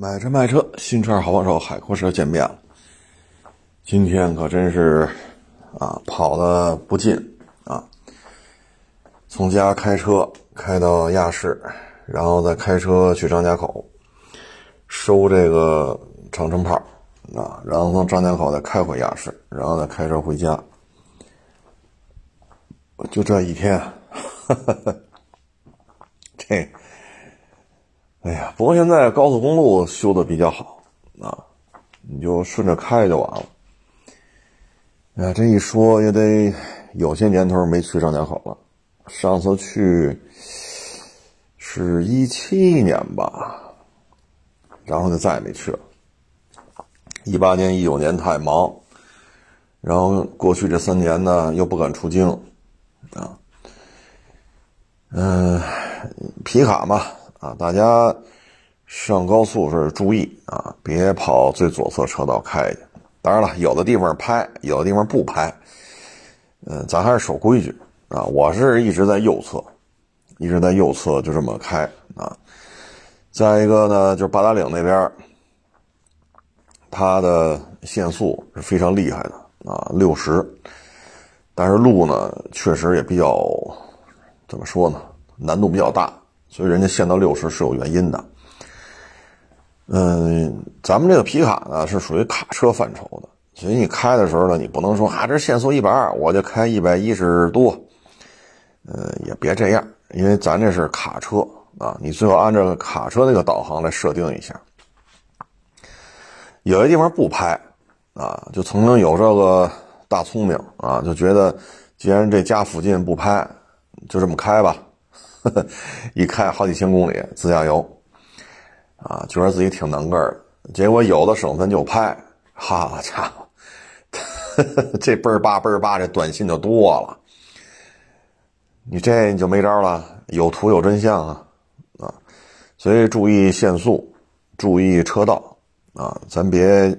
买车卖车，新车好帮手，海阔车见面了。今天可真是啊，跑的不近啊。从家开车开到亚市，然后再开车去张家口收这个长城炮啊，然后从张家口再开回亚市，然后再开车回家。就这一天，哈 哈这。哎呀，不过现在高速公路修的比较好啊，你就顺着开就完了。哎呀，这一说也得有些年头没去张家口了，上次去是一七年吧，然后就再也没去了。一八年、一九年太忙，然后过去这三年呢又不敢出京啊，嗯，皮卡嘛。啊，大家上高速是注意啊，别跑最左侧车道开去。当然了，有的地方拍，有的地方不拍。嗯，咱还是守规矩啊。我是一直在右侧，一直在右侧就这么开啊。再一个呢，就是八达岭那边，它的限速是非常厉害的啊，六十。但是路呢，确实也比较怎么说呢，难度比较大。所以人家限到六十是有原因的。嗯，咱们这个皮卡呢是属于卡车范畴的，所以你开的时候呢，你不能说啊，这限速一百二，我就开一百一十多。呃，也别这样，因为咱这是卡车啊，你最好按照卡车那个导航来设定一下。有些地方不拍啊，就曾经有这个大聪明啊，就觉得既然这家附近不拍，就这么开吧。一开好几千公里自驾游，啊，觉得自己挺能个儿，结果有的省份就拍，好家伙，这倍儿叭倍儿叭，这短信就多了。你这你就没招了，有图有真相啊，啊，所以注意限速，注意车道啊，咱别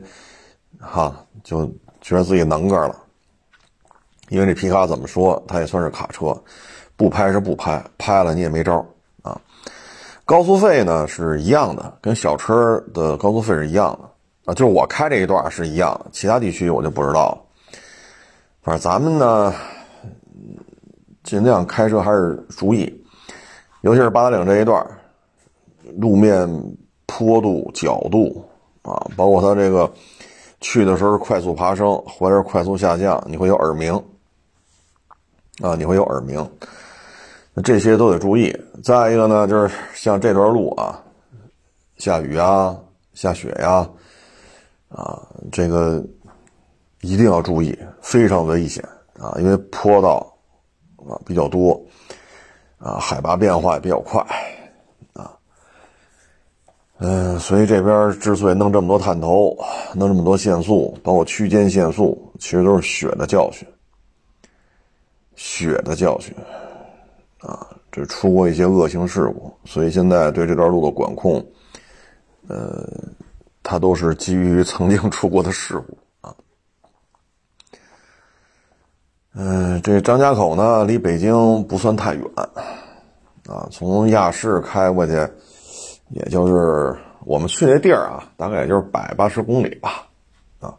哈就觉得自己能个儿了，因为这皮卡怎么说，它也算是卡车。不拍是不拍，拍了你也没招啊。高速费呢是一样的，跟小车的高速费是一样的啊。就是我开这一段是一样，其他地区我就不知道了。反正咱们呢，尽量开车还是注意，尤其是八达岭这一段，路面坡度、角度啊，包括它这个去的时候快速爬升，回来快速下降，你会有耳鸣啊，你会有耳鸣。这些都得注意。再一个呢，就是像这段路啊，下雨啊、下雪呀，啊，这个一定要注意，非常危险啊，因为坡道啊比较多，啊，海拔变化也比较快，啊，嗯，所以这边之所以弄这么多探头，弄这么多限速，包括区间限速，其实都是血的教训，血的教训。啊，这出过一些恶性事故，所以现在对这段路的管控，呃，它都是基于曾经出过的事故啊。嗯，这张家口呢，离北京不算太远，啊，从亚市开过去，也就是我们去那地儿啊，大概也就是百八十公里吧，啊，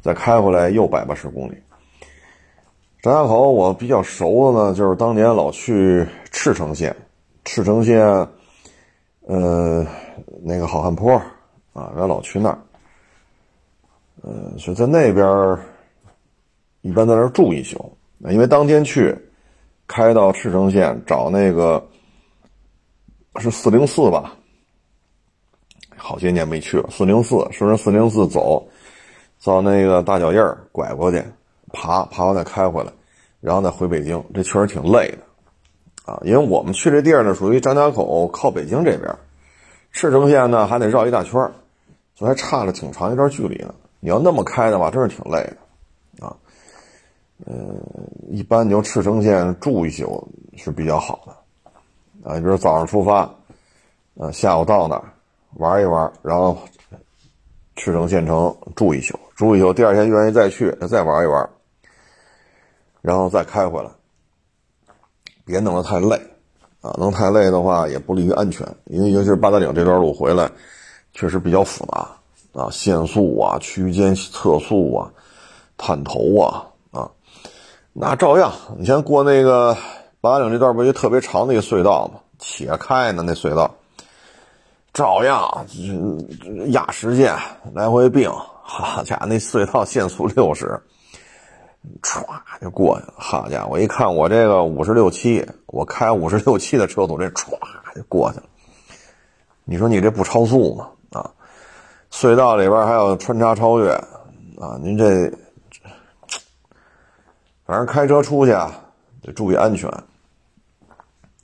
再开回来又百八十公里。张家口我比较熟的呢，就是当年老去赤城县，赤城县，呃，那个好汉坡，啊，咱老去那儿，呃，所以在那边一般在那儿住一宿，因为当天去，开到赤城县找那个是四零四吧，好些年没去了，四零四顺着四零四走，到那个大脚印儿拐过去。爬爬完再开回来，然后再回北京，这确实挺累的，啊，因为我们去这地儿呢，属于张家口靠北京这边，赤城县呢还得绕一大圈所以还差了挺长一段距离呢。你要那么开的话，真是挺累的，啊，嗯，一般你就赤城县住一宿是比较好的，啊，你比如早上出发，呃，下午到那儿玩一玩，然后赤城县城住一宿，住一宿，第二天愿意再去再玩一玩。然后再开回来，别弄得太累，啊，弄太累的话也不利于安全。因为尤其是八达岭这段路回来，确实比较复杂啊，限速啊、区间测速啊、探头啊啊，那照样，你先过那个八达岭这段不就特别长的一个隧道吗？且开呢那隧道，照样压时间来回并，好家伙，那隧道限速六十。歘就过去了，好家伙！一看我这个五十六七，我开五十六七的车速，这歘就过去了。你说你这不超速吗？啊，隧道里边还有穿插超越，啊，您这反正开车出去啊，得注意安全，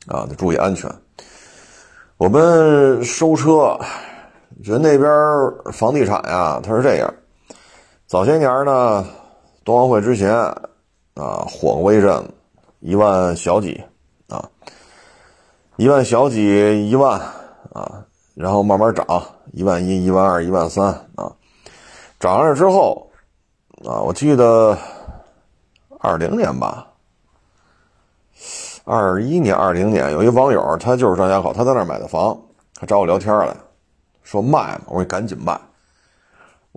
啊，得注意安全。我们收车，人那边房地产呀，它是这样，早些年呢。冬奥会之前，啊，火过一阵，一万小几，啊，一万小几，一万，啊，然后慢慢涨，一万一，一万二，一万三，啊，涨上去之后，啊，我记得二零年吧，二一年、二零年，有一网友，他就是张家口，他在那儿买的房，他找我聊天来，说卖嘛，我说赶紧卖。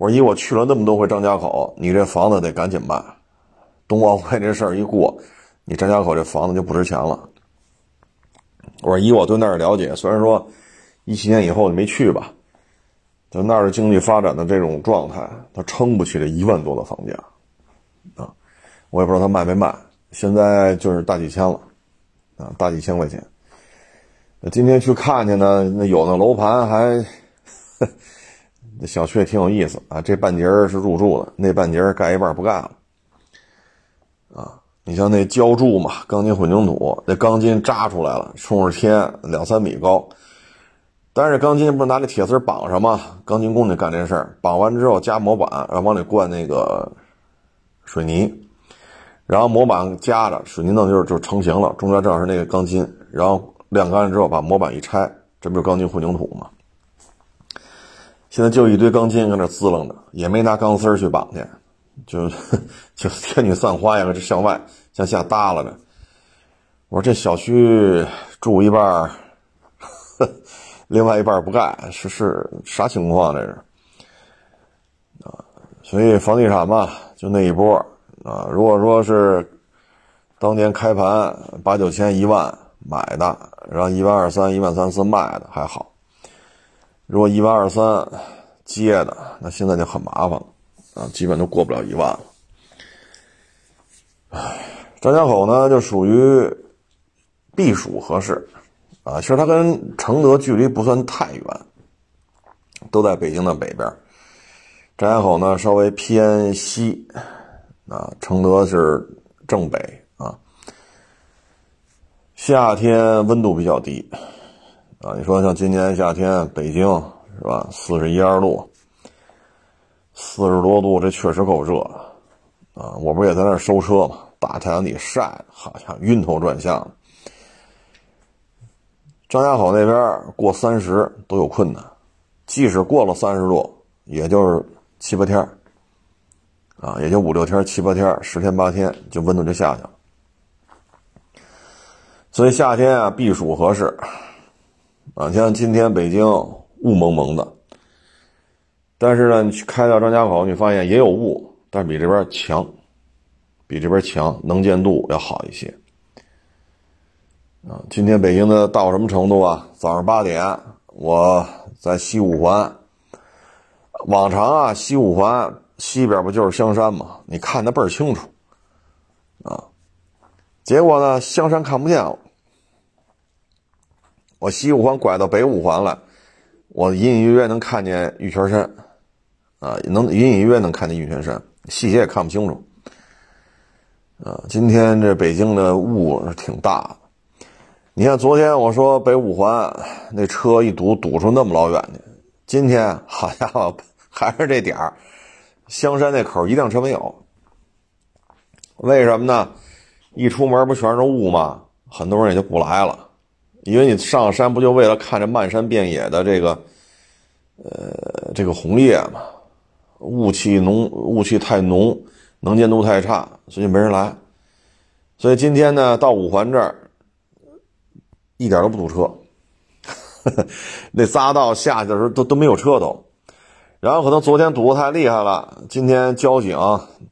我说：“以我去了那么多回张家口，你这房子得赶紧卖。冬奥会这事儿一过，你张家口这房子就不值钱了。”我说：“以我对那儿了解，虽然说一七年以后就没去吧，就那儿的经济发展的这种状态，它撑不起这一万多的房价啊。我也不知道他卖没卖，现在就是大几千了啊，大几千块钱。今天去看去呢，那有那楼盘还。”那小区也挺有意思啊，这半截儿是入住的，那半截儿盖一半不盖了。啊，你像那浇筑嘛，钢筋混凝土，那钢筋扎出来了，冲着天两三米高，但是钢筋不是拿那铁丝绑上吗？钢筋工就干这事儿，绑完之后加模板，然后往里灌那个水泥，然后模板夹着，水泥弄就是就成型了，中间正好是那个钢筋，然后晾干了之后把模板一拆，这不是钢筋混凝土吗？现在就一堆钢筋搁那滋楞着，也没拿钢丝去绑去，就就天女散花呀，这向外向下耷拉着。我说这小区住一半，另外一半不盖，是是啥情况这是？啊，所以房地产嘛，就那一波啊。如果说是当年开盘八九千一万买的，然后一万二三、一万三四卖的还好。如果一万二三接的，那现在就很麻烦了啊，基本都过不了一万了。唉，张家口呢就属于避暑合适啊，其实它跟承德距离不算太远，都在北京的北边。张家口呢稍微偏西啊，承德是正北啊。夏天温度比较低。啊，你说像今年夏天北京是吧？四十一二度，四十多度，这确实够热啊！我不也在那收车吗？大太阳底晒，好像晕头转向。张家口那边过三十都有困难，即使过了三十度，也就是七八天啊，也就五六天、七八天、十天八天，就温度就下去了。所以夏天啊，避暑合适。啊，像今天北京雾蒙蒙的，但是呢，你去开到张家口，你发现也有雾，但是比这边强，比这边强，能见度要好一些。啊，今天北京的到什么程度啊？早上八点，我在西五环，往常啊，西五环西边不就是香山吗？你看的倍儿清楚，啊，结果呢，香山看不见了。我西五环拐到北五环了，我隐隐约约能看见玉泉山，啊，能隐隐约约能看见玉泉山，细节也看不清楚。啊，今天这北京的雾挺大的。你看昨天我说北五环那车一堵堵出那么老远去，今天好家伙还是这点儿，香山那口一辆车没有。为什么呢？一出门不全是雾吗？很多人也就不来了。因为你上山不就为了看这漫山遍野的这个，呃，这个红叶嘛？雾气浓，雾气太浓，能见度太差，所以没人来。所以今天呢，到五环这儿一点都不堵车，那匝道下去的时候都都没有车都。然后可能昨天堵得太厉害了，今天交警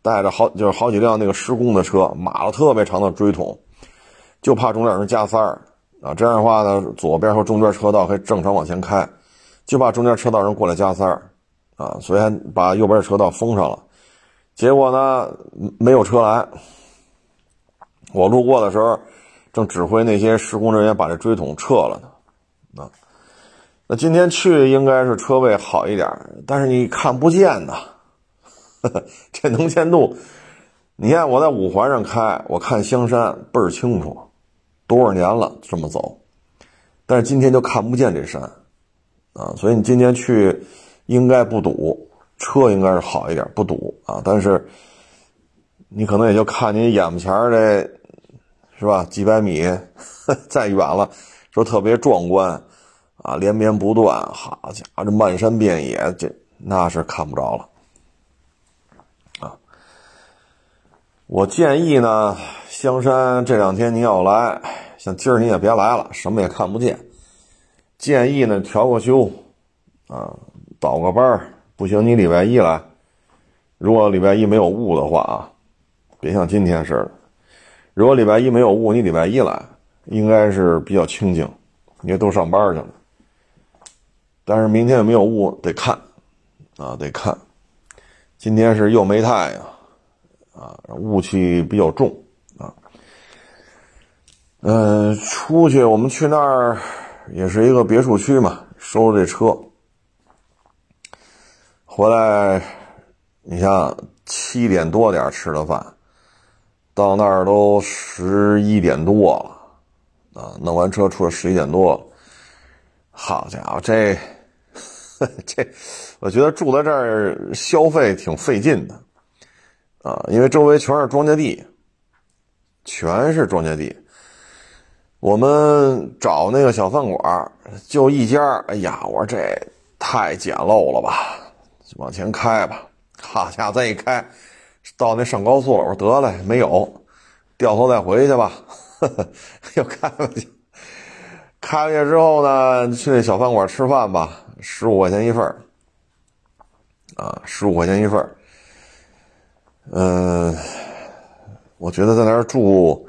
带着好就是好几辆那个施工的车，码了特别长的锥桶，就怕中间有人加塞儿啊。这样的话呢，左边和中间车道可以正常往前开，就怕中间车道人过来加塞儿啊，所以还把右边车道封上了。结果呢，没有车来。我路过的时候，正指挥那些施工人员把这锥桶撤了呢，啊。那今天去应该是车位好一点，但是你看不见呐。这能见度，你看我在五环上开，我看香山倍儿清楚，多少年了这么走，但是今天就看不见这山，啊，所以你今天去应该不堵，车应该是好一点，不堵啊。但是你可能也就看你眼巴前这，是吧？几百米 再远了，说特别壮观。啊，连绵不断，好家伙，这漫山遍野，这那是看不着了。啊，我建议呢，香山这两天你要来，像今儿你也别来了，什么也看不见。建议呢，调个休，啊，倒个班不行你礼拜一来。如果礼拜一没有雾的话啊，别像今天似的。如果礼拜一没有雾，你礼拜一来，应该是比较清静，因为都上班去了。但是明天有没有雾得看，啊，得看。今天是又没太阳，啊，雾气比较重，嗯，出去我们去那儿也是一个别墅区嘛，收这车。回来，你像七点多点吃的饭，到那儿都十一点多了，啊，弄完车出来十一点多了。好家伙，这。这，我觉得住在这儿消费挺费劲的，啊，因为周围全是庄稼地，全是庄稼地。我们找那个小饭馆，就一家。哎呀，我说这太简陋了吧，往前开吧。好家伙，再一开，到那上高速了。我说得嘞，没有，掉头再回去吧。又开回去，开回去之后呢，去那小饭馆吃饭吧。十五块钱一份，啊，十五块钱一份儿。嗯，我觉得在那儿住，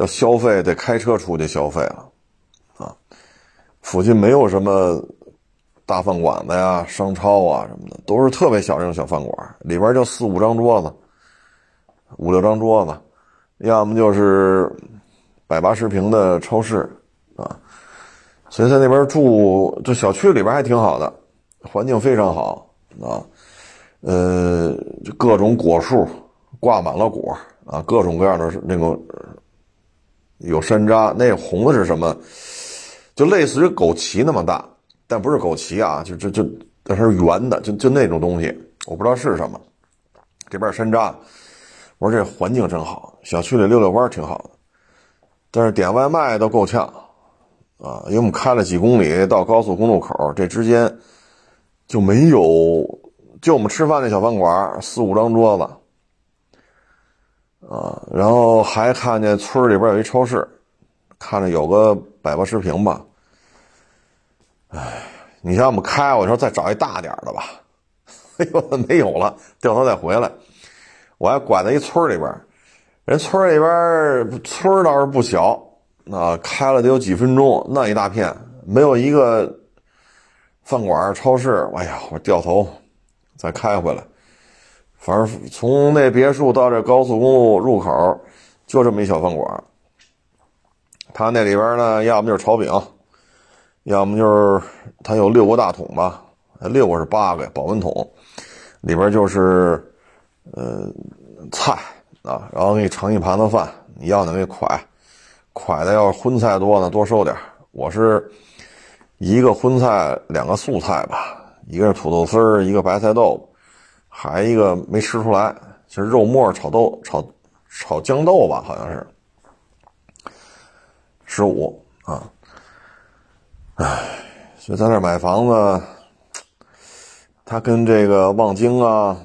要消费得开车出去消费了，啊，附近没有什么大饭馆子呀、商超啊什么的，都是特别小这种小饭馆，里边就四五张桌子，五六张桌子，要么就是百八十平的超市，啊。所以在那边住，这小区里边还挺好的，环境非常好啊，呃，各种果树挂满了果啊，各种各样的那种有山楂，那红的是什么？就类似于枸杞那么大，但不是枸杞啊，就就就但是圆的，就就那种东西，我不知道是什么。这边山楂，我说这环境真好，小区里溜溜弯挺好的，但是点外卖都够呛。啊，因为我们开了几公里到高速公路口，这之间就没有，就我们吃饭那小饭馆四五张桌子，啊，然后还看见村里边有一超市，看着有个百八十平吧。哎，你像我们开，我说再找一大点的吧，哎呦，没有了，掉头再回来，我还拐在一村里边，人村里边村倒是不小。那开了得有几分钟，那一大片没有一个饭馆、超市。哎呀，我掉头再开回来。反正从那别墅到这高速公路入口，就这么一小饭馆。他那里边呢，要么就是炒饼，要么就是他有六个大桶吧，六个是八个保温桶，里边就是呃菜啊，然后给你盛一盘子饭，你要哪给你㧟。快的要是荤菜多呢，多收点我是一个荤菜，两个素菜吧，一个是土豆丝，一个白菜豆腐，还一个没吃出来，就是肉末炒豆炒炒豇豆吧，好像是十五啊。唉，所以在那买房子，它跟这个望京啊、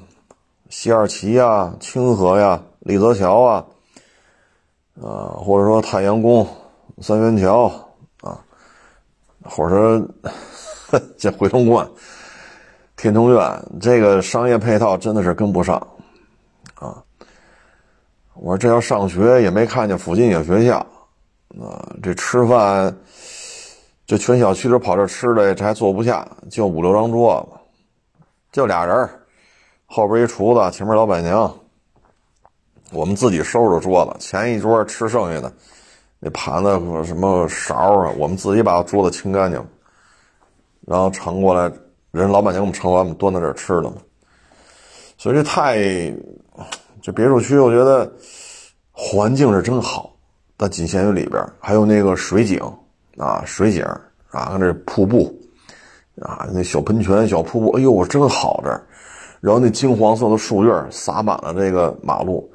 西二旗啊、清河呀、李泽桥啊。啊，或者说太阳宫、三元桥啊，或者说 这回龙观、天通苑，这个商业配套真的是跟不上啊！我说这要上学也没看见附近有学校啊，这吃饭这全小区都跑这吃的，这还坐不下，就五六张桌子，就俩人后边一厨子，前面老板娘。我们自己收拾桌子，前一桌吃剩下的那盘子什么勺啊，我们自己把桌子清干净，然后盛过来，人老板娘给我们盛完，我们端在这儿吃了嘛。所以这太，这别墅区我觉得环境是真好，但仅限于里边，还有那个水景啊，水景啊，看这瀑布啊，那小喷泉、小瀑布，哎呦，真好这儿。然后那金黄色的树叶洒满了这个马路。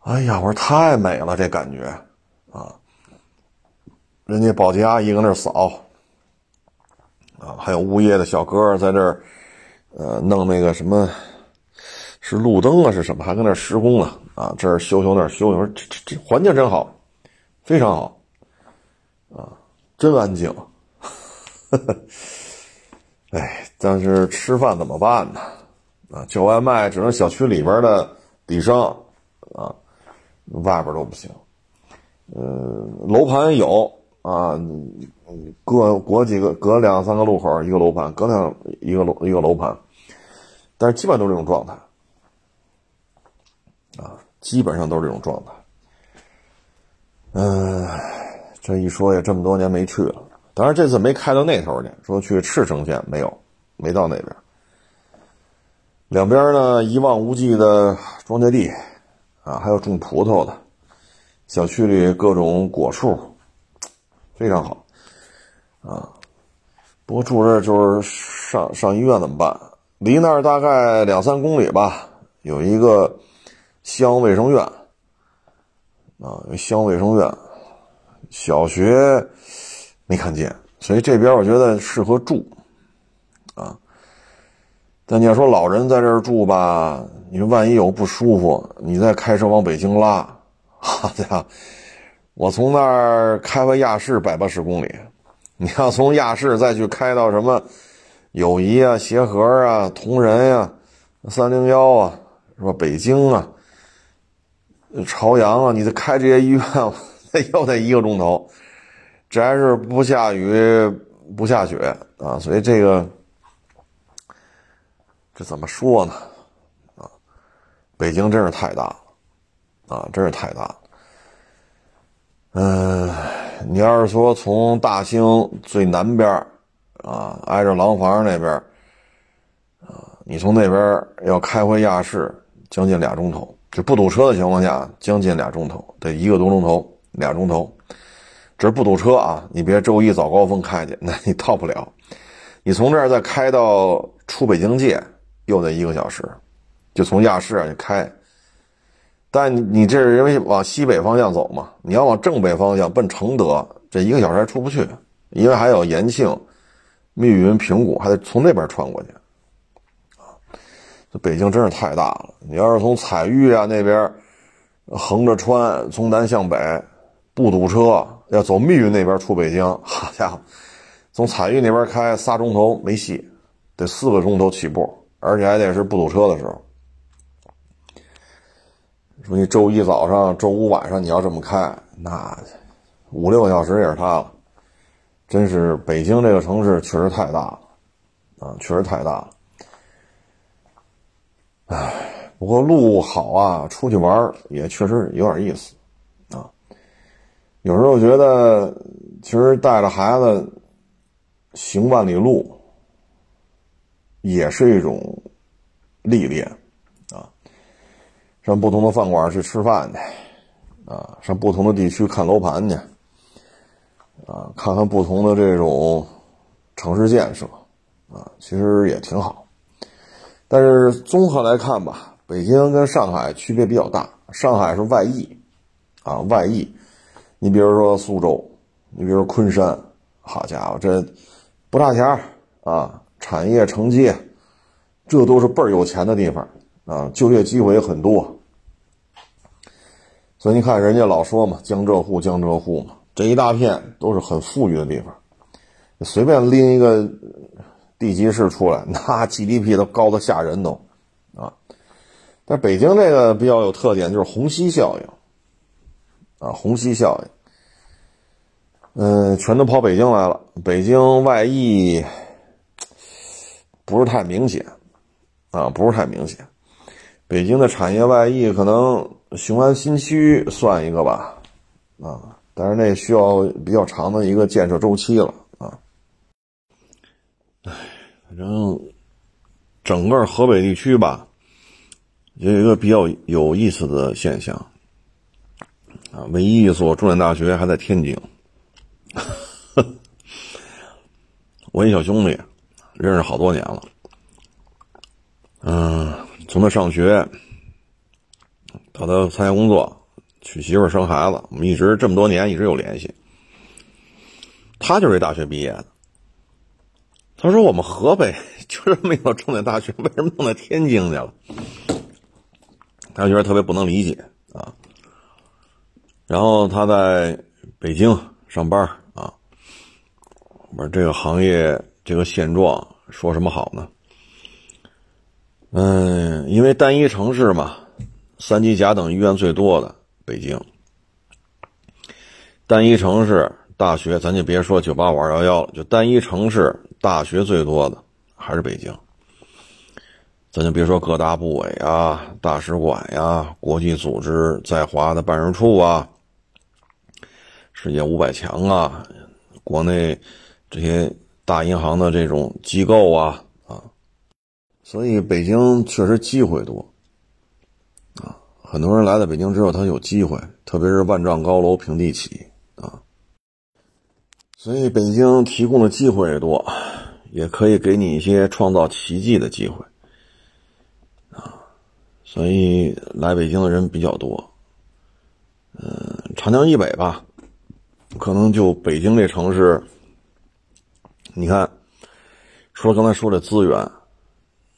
哎呀，我说太美了，这感觉，啊，人家保洁阿姨搁那扫，啊，还有物业的小哥在这儿，呃，弄那个什么，是路灯啊，是什么，还搁那施工呢，啊，这儿修修那儿修修，这这这环境真好，非常好，啊，真安静，哎，但是吃饭怎么办呢？啊，叫外卖只能小区里边的底商，啊。外边都不行，呃，楼盘有啊，隔隔几个隔两三个路口一个楼盘，隔两一个楼一个楼盘，但是基本都是这种状态，啊，基本上都是这种状态。嗯，这一说也这么多年没去了，当然这次没开到那头去，说去赤城县没有，没到那边。两边呢一望无际的庄稼地。啊，还有种葡萄的，小区里各种果树，非常好，啊，不过住这就是上上医院怎么办？离那儿大概两三公里吧，有一个乡卫生院，啊，乡卫生院，小学没看见，所以这边我觉得适合住，啊。但你要说老人在这儿住吧，你万一有不舒服，你再开车往北京拉，好家伙，我从那儿开回亚市百八十公里，你要从亚市再去开到什么友谊啊、协和啊、同仁呀、三零幺啊，是吧？北京啊、朝阳啊，你再开这些医院，又得一个钟头，这还是不下雨不下雪啊，所以这个。这怎么说呢？啊，北京真是太大了，啊，真是太大了。嗯，你要是说从大兴最南边啊，挨着廊坊那边啊，你从那边要开回亚市，将近俩钟头，就不堵车的情况下，将近俩钟头，得一个多钟头，俩钟头。这是不堵车啊，你别周一早高峰开去，那你到不了。你从这儿再开到出北京界。又得一个小时，就从亚市啊开。但你这是因为往西北方向走嘛？你要往正北方向奔承德，这一个小时还出不去，因为还有延庆、密云、平谷，还得从那边穿过去。啊，这北京真是太大了。你要是从彩玉啊那边横着穿，从南向北不堵车，要走密云那边出北京，好家伙，从彩玉那边开仨钟头没戏，得四个钟头起步。而且还得是不堵车的时候。说你周一早上、周五晚上你要这么开，那五六个小时也是他了。真是北京这个城市确实太大了，啊，确实太大了。唉，不过路好啊，出去玩也确实有点意思，啊。有时候觉得，其实带着孩子行万里路。也是一种历练，上不同的饭馆去吃饭去，啊，上不同的地区看楼盘去，啊，看看不同的这种城市建设，啊，其实也挺好。但是综合来看吧，北京跟上海区别比较大。上海是外溢，啊，外溢。你比如说苏州，你比如说昆山，好家伙，这不差钱啊。产业承接，这都是倍儿有钱的地方啊，就业机会也很多。所以你看，人家老说嘛，江浙沪，江浙沪嘛，这一大片都是很富裕的地方。随便拎一个地级市出来，那 GDP 都高的吓人都啊。但北京这个比较有特点，就是虹吸效应啊，虹吸效应。嗯，全都跑北京来了。北京外溢不是太明显啊，不是太明显。北京的产业外溢可能雄安新区算一个吧，啊，但是那需要比较长的一个建设周期了啊。哎，反正整个河北地区吧，有一个比较有意思的现象啊，唯一一所重点大学还在天津。我一小兄弟，认识好多年了。嗯，从他上学到他参加工作、娶媳妇、生孩子，我们一直这么多年一直有联系。他就是一大学毕业的。他说：“我们河北 就是没有重点大学，为什么弄到天津去了？”他觉得特别不能理解啊。然后他在北京上班。啊。我说这个行业这个现状说什么好呢？嗯，因为单一城市嘛，三级甲等医院最多的北京，单一城市大学咱就别说九八五二幺幺了，就单一城市大学最多的还是北京。咱就别说各大部委啊、大使馆呀、国际组织在华的办事处啊、世界五百强啊、国内。这些大银行的这种机构啊啊，所以北京确实机会多，很多人来到北京之后，他有机会，特别是万丈高楼平地起啊，所以北京提供的机会也多，也可以给你一些创造奇迹的机会啊，所以来北京的人比较多。嗯，长江以北吧，可能就北京这城市。你看，除了刚才说的资源，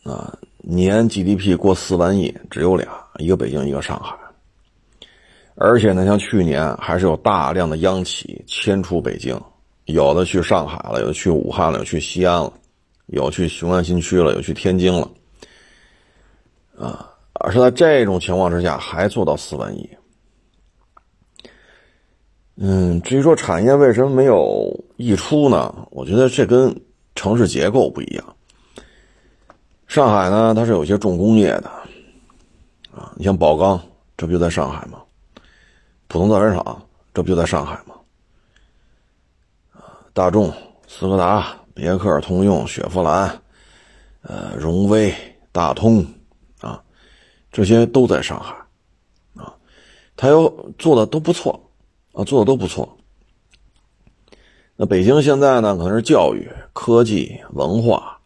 啊，年 GDP 过四万亿只有俩，一个北京，一个上海。而且呢，像去年还是有大量的央企迁出北京，有的去上海了，有的去武汉了，有去西安了，有去雄安新区了，有去天津了，啊，而是在这种情况之下还做到四万亿。嗯，至于说产业为什么没有溢出呢？我觉得这跟城市结构不一样。上海呢，它是有些重工业的，你像宝钢，这不就在上海吗？浦东造船厂，这不就在上海吗？啊，大众、斯柯达、别克、通用、雪佛兰，呃，荣威、大通，啊，这些都在上海，啊，它有做的都不错。啊，做的都不错。那北京现在呢，可能是教育、科技、文化、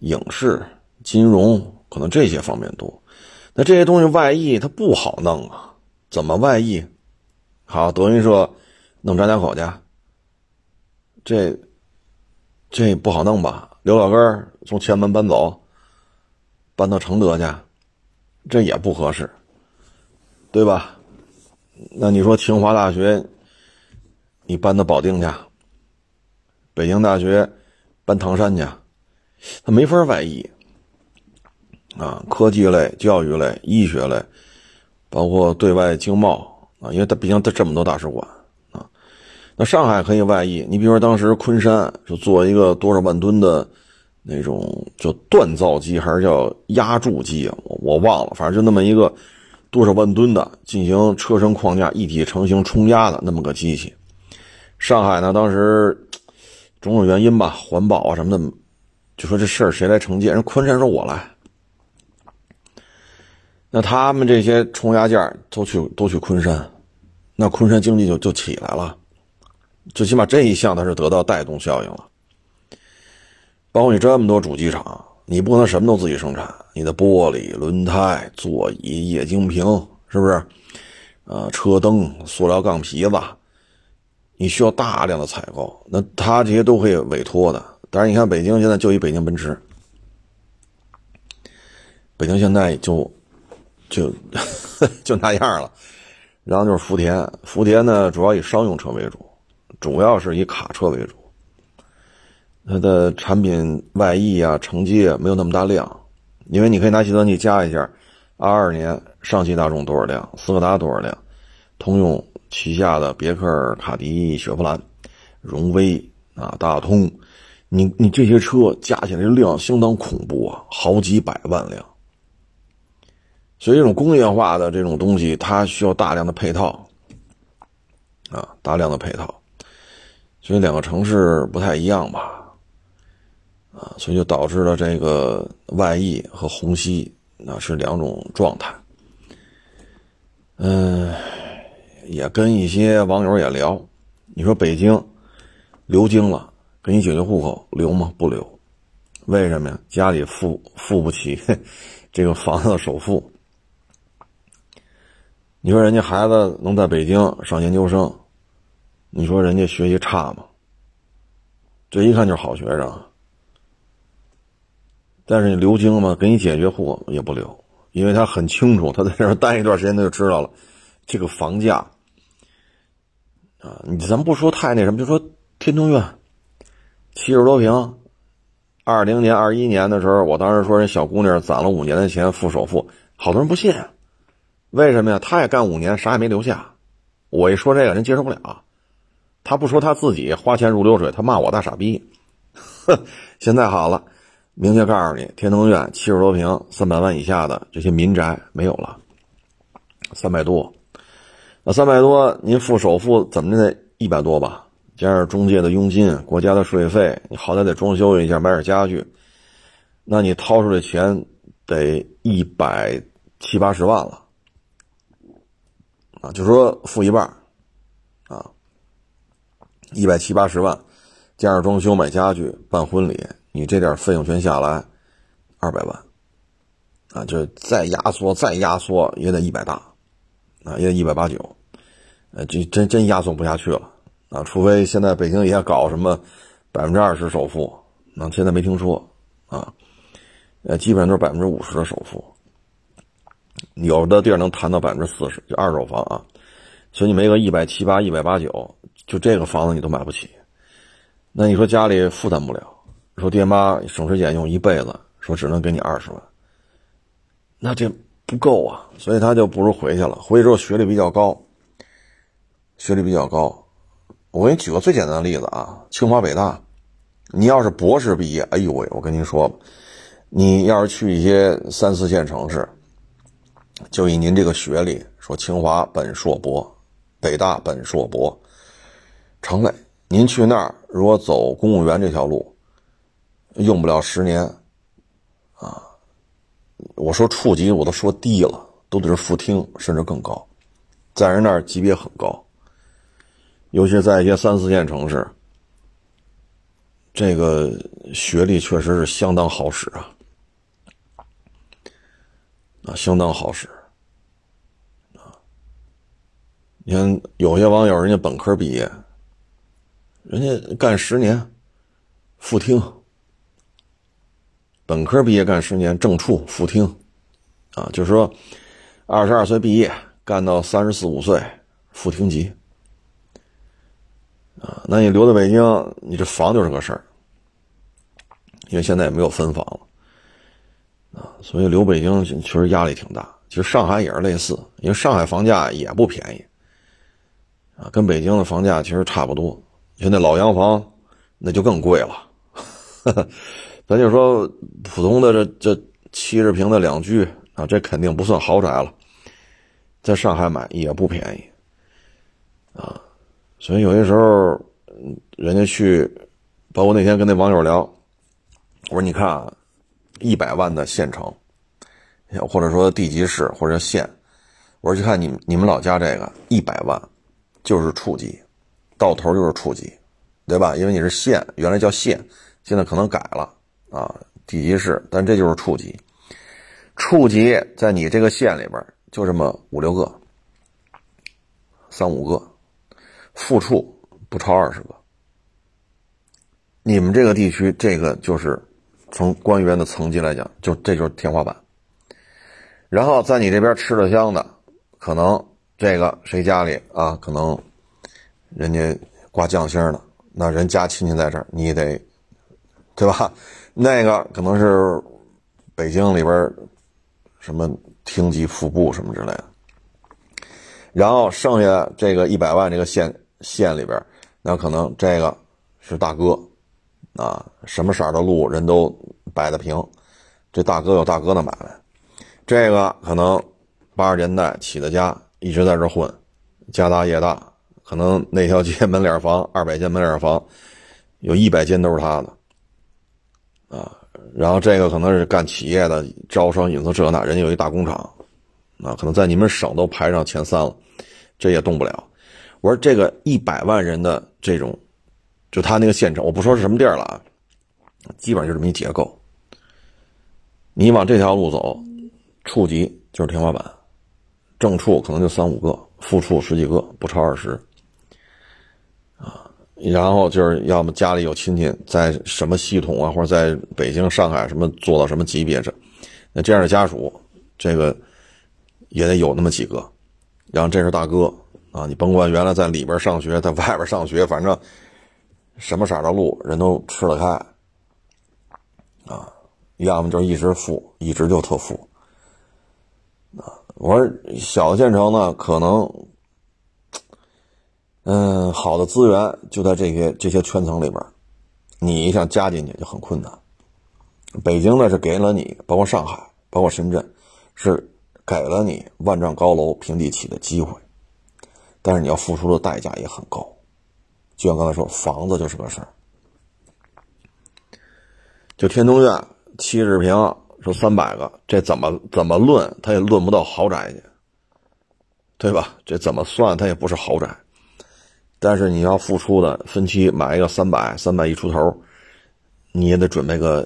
影视、金融，可能这些方面多。那这些东西外溢，它不好弄啊。怎么外溢？好，德云社弄张家口去，这这不好弄吧？刘老根从前门搬走，搬到承德去，这也不合适，对吧？那你说清华大学，你搬到保定去；北京大学搬唐山去，它没法外溢啊！科技类、教育类、医学类，包括对外经贸啊，因为它毕竟它这么多大使馆啊。那上海可以外溢，你比如说当时昆山就做一个多少万吨的那种叫锻造机还是叫压铸机啊？我我忘了，反正就那么一个。多少万吨的进行车身框架一体成型冲压的那么个机器，上海呢当时种种原因吧，环保啊什么的，就说这事儿谁来承接？人昆山说我来，那他们这些冲压件都去都去昆山，那昆山经济就就起来了，最起码这一项它是得到带动效应了，包括你这么多主机厂。你不可能什么都自己生产，你的玻璃、轮胎、座椅、液晶屏，是不是？呃，车灯、塑料钢皮子，你需要大量的采购，那他这些都可以委托的。但是你看，北京现在就一北京奔驰，北京现在就就 就那样了。然后就是福田，福田呢主要以商用车为主，主要是以卡车为主。它的产品外溢啊、承接没有那么大量，因为你可以拿计算器加一下，二二年上汽大众多少辆，斯柯达多少辆，通用旗下的别克、卡迪、雪佛兰、荣威啊、大通，你你这些车加起来量相当恐怖啊，好几百万辆。所以这种工业化的这种东西，它需要大量的配套啊，大量的配套。所以两个城市不太一样吧。啊，所以就导致了这个外溢和虹吸那是两种状态。嗯，也跟一些网友也聊，你说北京流经了，给你解决户口留吗？不留，为什么呀？家里付付不起 这个房子的首付。你说人家孩子能在北京上研究生，你说人家学习差吗？这一看就是好学生。但是你留京嘛，给你解决户也不留，因为他很清楚，他在这儿待一段时间他就知道了，这个房价啊，你咱不说太那什么，就说天通苑七十多平，二零年、二一年的时候，我当时说人小姑娘攒了五年的钱付首付，好多人不信，为什么呀？他也干五年，啥也没留下。我一说这个人接受不了，他不说他自己花钱如流水，他骂我大傻逼。哼，现在好了。明确告诉你，天通苑七十多平、三百万以下的这些民宅没有了，三百多。那三百多，您付首付怎么着得？一百多吧，加上中介的佣金、国家的税费，你好歹得装修一下，买点家具。那你掏出来钱得一百七八十万了，啊，就说付一半，啊，一百七八十万，加上装修、买家具、办婚礼。你这点费用全下来，二百万，啊，就再压缩再压缩也得一百大，啊，也得一百八九，呃，这真真压缩不下去了，啊，除非现在北京也搞什么百分之二十首付，那现在没听说，啊，呃，基本上都是百分之五十的首付，有的地儿能谈到百分之四十，就二手房啊，所以你没个一百七八、一百八九，就这个房子你都买不起，那你说家里负担不了。说爹妈省吃俭用一辈子，说只能给你二十万，那这不够啊，所以他就不如回去了。回去之后学历比较高，学历比较高。我给你举个最简单的例子啊，清华北大，你要是博士毕业，哎呦喂，我跟您说吧，你要是去一些三四线城市，就以您这个学历，说清华本硕博，北大本硕博，成嘞。您去那儿，如果走公务员这条路。用不了十年，啊，我说处级我都说低了，都得是副厅甚至更高，在人那儿级别很高，尤其在一些三四线城市，这个学历确实是相当好使啊，啊，相当好使，啊，你看有些网友人家本科毕业，人家干十年，副厅。本科毕业干十年，正处副厅，啊，就是说，二十二岁毕业干到三十四五岁，副厅级，啊，那你留在北京，你这房就是个事儿，因为现在也没有分房了，啊，所以留北京确实压力挺大。其实上海也是类似，因为上海房价也不便宜，啊，跟北京的房价其实差不多。就那老洋房那就更贵了。咱就说普通的这这七十平的两居啊，这肯定不算豪宅了，在上海买也不便宜，啊，所以有些时候，人家去，包括那天跟那网友聊，我说你看啊，一百万的县城，或者说地级市或者县，我说去看你你们老家这个一百万，就是处级，到头就是处级，对吧？因为你是县，原来叫县，现在可能改了。啊，地级市，但这就是处级。处级在你这个县里边就这么五六个，三五个，副处不超二十个。你们这个地区，这个就是从官员的层级来讲，就这就是天花板。然后在你这边吃的香的，可能这个谁家里啊，可能人家挂酱星的，那人家亲戚在这儿，你得对吧？那个可能是北京里边什么厅级副部什么之类的。然后剩下这个一百万这个县县里边，那可能这个是大哥啊，什么色的路人都摆得平，这大哥有大哥的买卖。这个可能八十年代起的家，一直在这混，家大业大，可能那条街门脸房二百间门脸房，有一百间都是他的啊。然后这个可能是干企业的，招商引资这那，人家有一大工厂啊，可能在你们省都排上前三了。这也动不了。我说这个一百万人的这种，就他那个县城，我不说是什么地儿了啊，基本上就这么一结构。你往这条路走，处级就是天花板，正处可能就三五个，副处十几个，不超二十。啊，然后就是要么家里有亲戚在什么系统啊，或者在北京、上海什么做到什么级别这，那这样的家属，这个也得有那么几个。然后这是大哥啊，你甭管原来在里边上学，在外边上学，反正什么色的路人都吃得开啊。要么就是一直富，一直就特富啊。我说小县城呢，可能嗯，好的资源就在这些这些圈层里边，你想加进去就很困难。北京呢是给了你，包括上海，包括深圳，是。给了你万丈高楼平地起的机会，但是你要付出的代价也很高。就像刚才说，房子就是个事儿。就天通苑七十平，说三百个，这怎么怎么论，他也论不到豪宅去，对吧？这怎么算，它也不是豪宅。但是你要付出的分期买一个三百，三百一出头，你也得准备个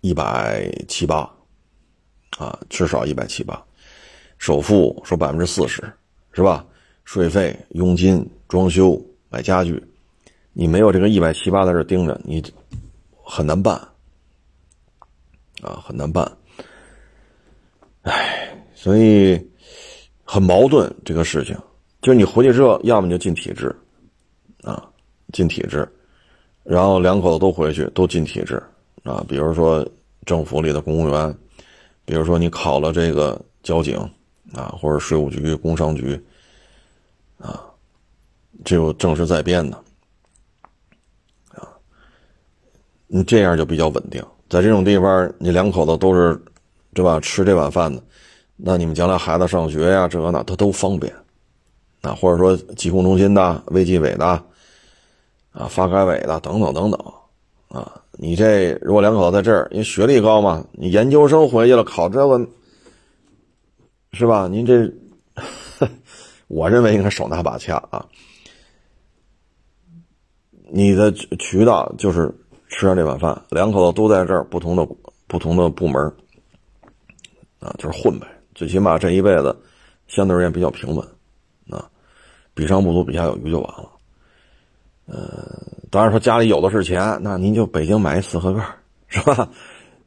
一百七八，啊，至少一百七八。首付说百分之四十，是吧？税费、佣金、装修、买家具，你没有这个一百七八在这盯着，你很难办啊，很难办。唉，所以很矛盾这个事情。就是你回去之后，要么就进体制啊，进体制，然后两口子都回去，都进体制啊。比如说政府里的公务员，比如说你考了这个交警。啊，或者税务局、工商局，啊，只有正式在编的，啊，你这样就比较稳定。在这种地方，你两口子都是，对吧？吃这碗饭的，那你们将来孩子上学呀，这个那他都方便，啊，或者说疾控中心的、卫计委的，啊，发改委的等等等等，啊，你这如果两口子在这儿，因为学历高嘛，你研究生回去了考这个。是吧？您这，我认为应该手拿把掐啊。你的渠道就是吃上这碗饭，两口子都在这儿，不同的不同的部门啊，就是混呗。最起码这一辈子相对而言比较平稳啊，比上不足，比下有余就完了。呃，当然说家里有的是钱，那您就北京买一四合院，是吧？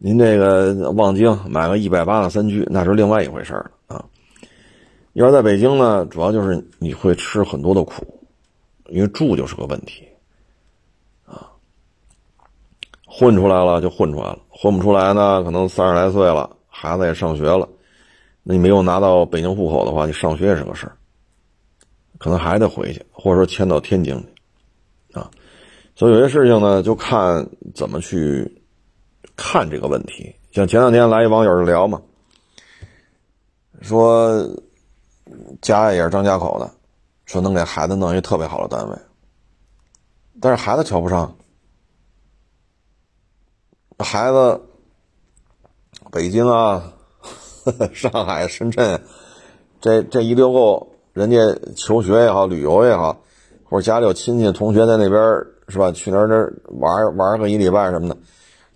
您这个望京买个一百八的三居，那是另外一回事了啊。要是在北京呢，主要就是你会吃很多的苦，因为住就是个问题，啊，混出来了就混出来了，混不出来呢，可能三十来岁了，孩子也上学了，那你没有拿到北京户口的话，你上学也是个事儿，可能还得回去，或者说迁到天津去，啊，所以有些事情呢，就看怎么去看这个问题。像前两天来一网友就聊嘛，说。家也是张家口的，说能给孩子弄一个特别好的单位，但是孩子瞧不上。孩子，北京啊，上海、深圳，这这一溜够，人家求学也好，旅游也好，或者家里有亲戚同学在那边是吧？去那儿那玩玩个一礼拜什么的，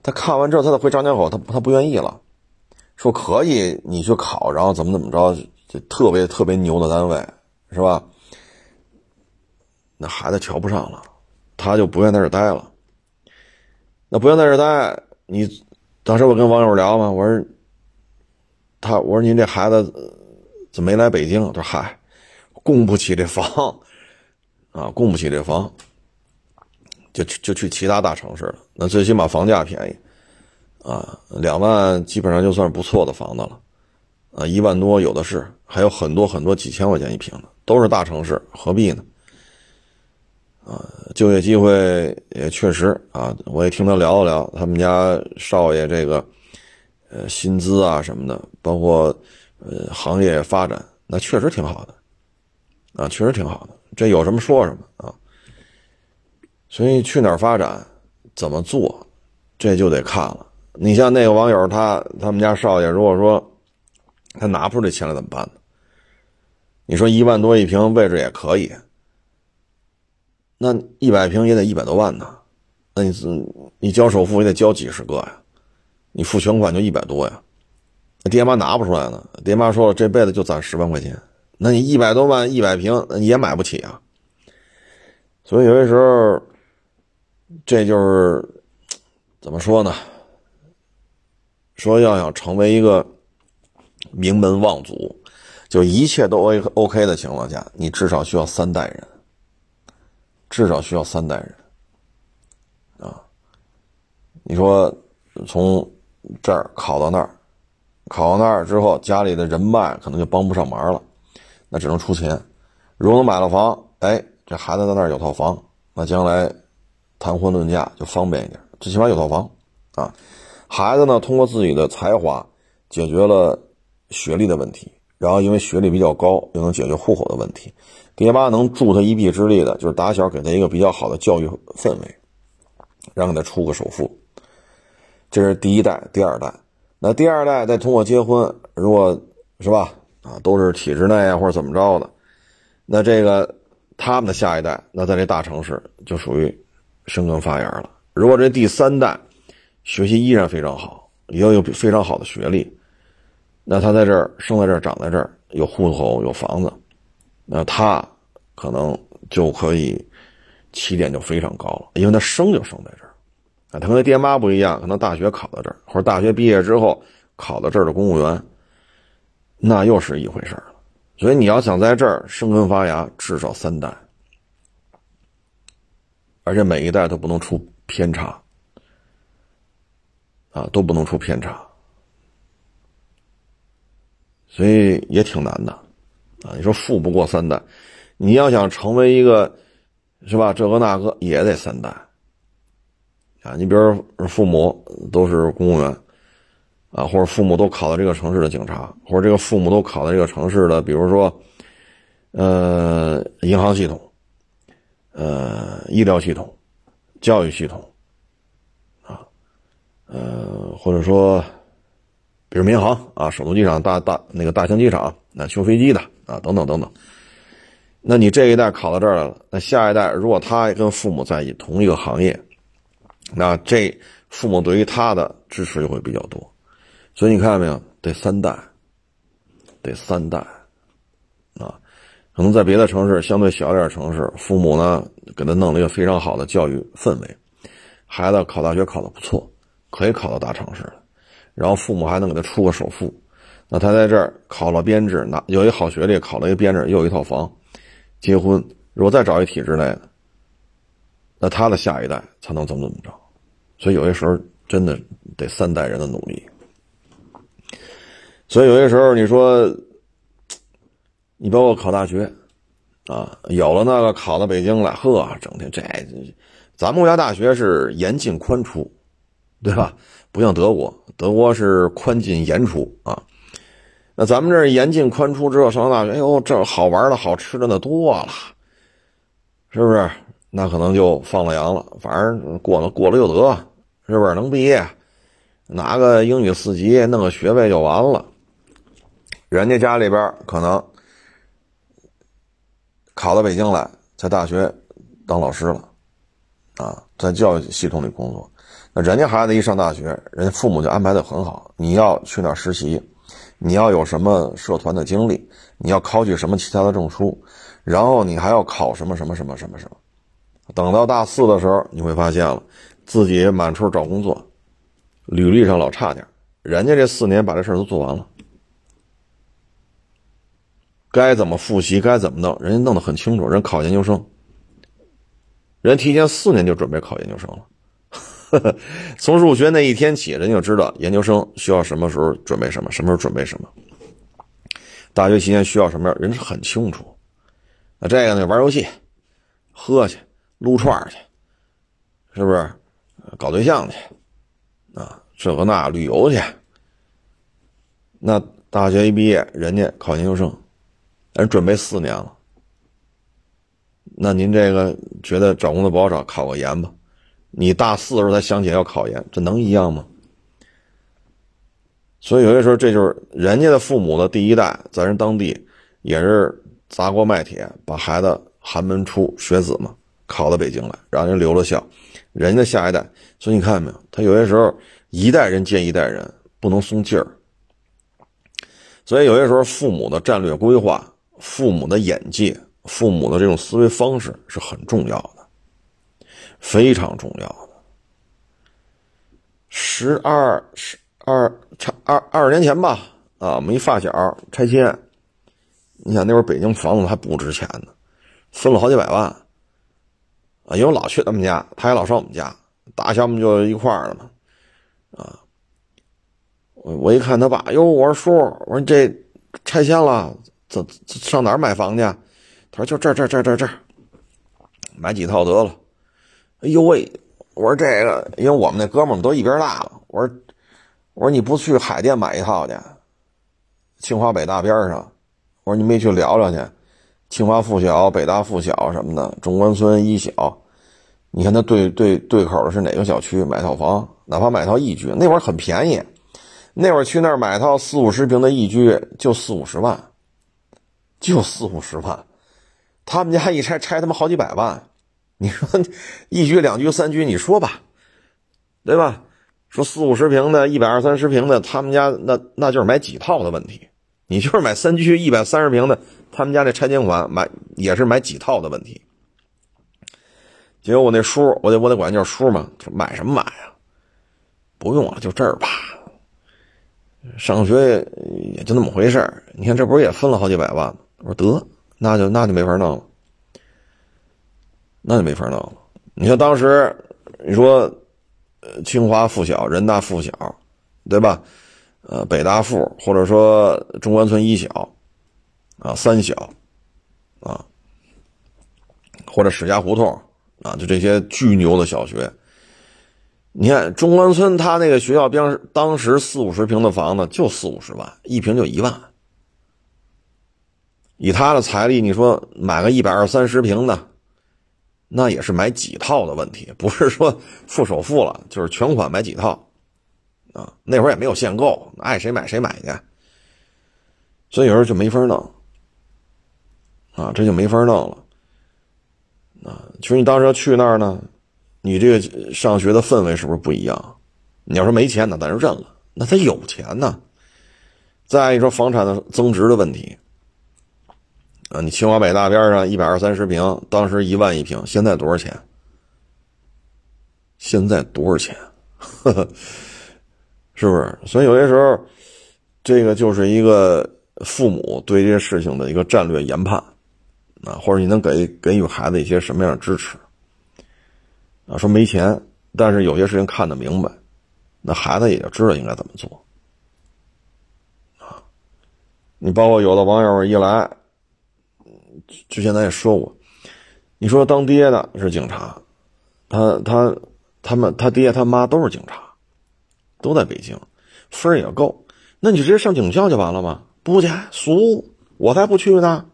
他看完之后，他再回张家口，他他不愿意了，说可以你去考，然后怎么怎么着。就特别特别牛的单位，是吧？那孩子瞧不上了，他就不愿在这待了。那不愿在这待，你当时我跟网友聊嘛，我说他，我说您这孩子怎么没来北京？他说嗨，供不起这房啊，供不起这房。就就去其他大城市了。那最起码房价便宜，啊，两万基本上就算是不错的房子了，啊，一万多有的是，还有很多很多几千块钱一平的，都是大城市，何必呢？啊，就业机会也确实啊，我也听他聊了聊他们家少爷这个，呃，薪资啊什么的，包括呃行业发展，那确实挺好的，啊，确实挺好的，这有什么说什么啊。所以去哪儿发展，怎么做，这就得看了。你像那个网友，他他们家少爷，如果说他拿不出这钱来，怎么办呢？你说一万多一平，位置也可以。那一百平也得一百多万呢，那你你交首付也得交几十个呀，你付全款就一百多呀，爹妈拿不出来呢。爹妈说了，这辈子就攒十万块钱，那你一百多万一百平也买不起啊。所以有些时候，这就是怎么说呢？说要想成为一个名门望族，就一切都 O OK 的情况下，你至少需要三代人。至少需要三代人，啊，你说从这儿考到那儿，考到那儿之后，家里的人脉可能就帮不上忙了，那只能出钱。如果买了房，哎，这孩子在那儿有套房，那将来谈婚论嫁就方便一点，最起码有套房啊。孩子呢，通过自己的才华解决了学历的问题，然后因为学历比较高，又能解决户口的问题。爹妈能助他一臂之力的，就是打小给他一个比较好的教育氛围，让他出个首付。这是第一代、第二代。那第二代再通过结婚，如果是吧，啊，都是体制内啊或者怎么着的，那这个他们的下一代，那在这大城市就属于生根发芽了。如果这第三代学习依然非常好，也有非常好的学历，那他在这儿生在这儿、长在这儿，有户口、有房子。那他可能就可以起点就非常高了，因为他生就生在这儿啊。他跟他爹妈不一样，可能大学考到这儿，或者大学毕业之后考到这儿的公务员，那又是一回事了。所以你要想在这儿生根发芽，至少三代，而且每一代都不能出偏差啊，都不能出偏差，所以也挺难的。啊，你说富不过三代，你要想成为一个，是吧？这个那个也得三代。啊，你比如父母都是公务员，啊，或者父母都考到这个城市的警察，或者这个父母都考到这个城市的，比如说，呃，银行系统，呃，医疗系统，教育系统，啊，呃，或者说，比如民航啊，首都机场大大那个大兴机场，那修飞机的。啊，等等等等，那你这一代考到这儿来了，那下一代如果他跟父母在同一个行业，那这父母对于他的支持就会比较多，所以你看到没有？得三代，得三代，啊，可能在别的城市相对小一点城市，父母呢给他弄了一个非常好的教育氛围，孩子考大学考的不错，可以考到大城市了，然后父母还能给他出个首付。那他在这儿考了编制，拿有一好学历，考了一个编制，又有一套房，结婚。如果再找一体制内的，那他的下一代才能怎么怎么着。所以有些时候真的得三代人的努力。所以有些时候你说，你包括考大学，啊，有了那个考到北京来，呵，整天这，咱们国家大学是严进宽出，对吧？不像德国，德国是宽进严出啊。那咱们这严进宽出之后上了大学，哎呦，这好玩的好吃的那多了，是不是？那可能就放了羊了。反正过了过了又得，是不是？能毕业，拿个英语四级，弄个学位就完了。人家家里边可能考到北京来，在大学当老师了，啊，在教育系统里工作。人家孩子一上大学，人家父母就安排的很好，你要去那实习。你要有什么社团的经历？你要考取什么其他的证书？然后你还要考什么什么什么什么什么？等到大四的时候，你会发现了，自己满处找工作，履历上老差点。人家这四年把这事儿都做完了，该怎么复习，该怎么弄，人家弄得很清楚。人考研究生，人提前四年就准备考研究生了。从入学那一天起，人就知道研究生需要什么时候准备什么，什么时候准备什么。大学期间需要什么样，人是很清楚。那这个呢，玩游戏、喝去、撸串去，是不是？搞对象去，啊，这个那旅游去。那大学一毕业，人家考研究生，人准备四年了。那您这个觉得找工作不好找，考个研吧？你大四的时候才想起来要考研，这能一样吗？所以有些时候，这就是人家的父母的第一代，在人当地也是砸锅卖铁，把孩子寒门出学子嘛，考到北京来，让人留了校。人家下一代，所以你看见没有？他有些时候一代人见一代人，不能松劲儿。所以有些时候，父母的战略规划、父母的眼界、父母的这种思维方式是很重要的，非常重要的。十二十二差二二十年前吧，啊，我们一发小拆迁，你想那会儿北京房子还不值钱呢，分了好几百万，啊，因为老去他们家，他也老上我们家，打小我们就一块儿了嘛，啊。我我一看他爸，哟，我说叔，我说这拆迁了，怎上哪儿买房去？他说就这这这这这，买几套得了。哎呦喂，我说这个，因为我们那哥们儿都一边大了。我说我说你不去海淀买一套去？清华北大边上。我说你没去聊聊去？清华附小、北大附小什么的，中关村一小，你看他对对对口的是哪个小区？买套房，哪怕买套一居，那会儿很便宜。那会儿去那儿买套四五十平的一居就四五十万，就四五十万，他们家一拆拆他妈好几百万，你说一居两居三居你说吧，对吧？说四五十平的，一百二三十平的，他们家那那就是买几套的问题。你就是买三居一百三十平的，他们家那拆迁款买也是买几套的问题。结果我那叔，我得我得管叫叔嘛，说买什么买啊？不用了，就这儿吧。上学也就那么回事儿你看这不是也分了好几百万吗？我说得，那就那就没法弄了，那就没法弄了。你看当时你说，呃，清华附小、人大附小，对吧？呃，北大附或者说中关村一小，啊，三小，啊，或者史家胡同，啊，就这些巨牛的小学。你看中关村，他那个学校边当时四五十平的房子就四五十万一平就一万，以他的财力，你说买个一百二三十平的，那也是买几套的问题，不是说付首付了，就是全款买几套，啊，那会儿也没有限购，爱谁买谁买去，所以有时候就没法弄，啊，这就没法弄了，啊，其实你当时要去那儿呢。你这个上学的氛围是不是不一样？你要说没钱，那咱就认了。那他有钱呢。再一说房产的增值的问题，啊，你清华北大边上一百二三十平，当时一万一平，现在多少钱？现在多少钱？是不是？所以有些时候，这个就是一个父母对这些事情的一个战略研判，啊，或者你能给给予孩子一些什么样的支持？啊，说没钱，但是有些事情看得明白，那孩子也就知道应该怎么做。啊，你包括有的网友一来，之前咱也说过，你说当爹的是警察，他他他们他爹他妈都是警察，都在北京，分也够，那你直接上警校就完了吗？不去，俗，我才不去呢。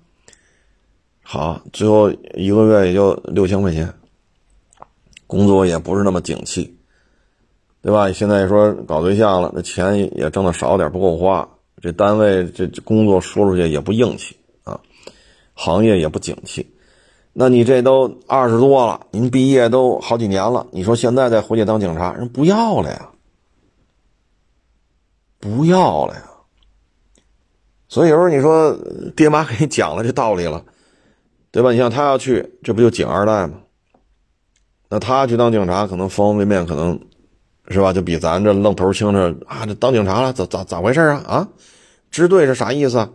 好，最后一个月也就六千块钱。工作也不是那么景气，对吧？现在说搞对象了，那钱也挣的少点，不够花。这单位这工作说出去也不硬气，行业也不景气。那你这都二十多了，您毕业都好几年了，你说现在再回去当警察，人不要了呀，不要了呀。所以有时候你说爹妈给你讲了这道理了，对吧？你像他要去，这不就警二代吗？那他去当警察，可能方方面面可能，是吧？就比咱这愣头青这啊，这当警察了，咋咋咋回事啊？啊，支队是啥意思？啊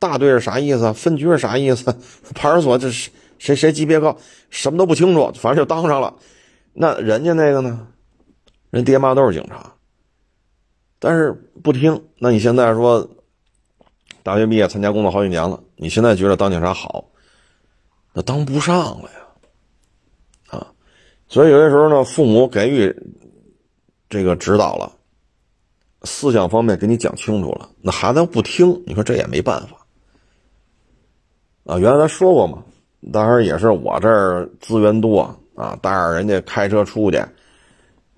大队是啥意思？分局是啥意思？派出所这是谁谁级别高，什么都不清楚，反正就当上了。那人家那个呢？人爹妈都是警察，但是不听。那你现在说，大学毕业参加工作好几年了，你现在觉得当警察好，那当不上了呀，啊！所以有些时候呢，父母给予这个指导了，思想方面给你讲清楚了，那孩子不听，你说这也没办法啊。原来咱说过嘛，当然也是我这儿资源多啊，带着人家开车出去。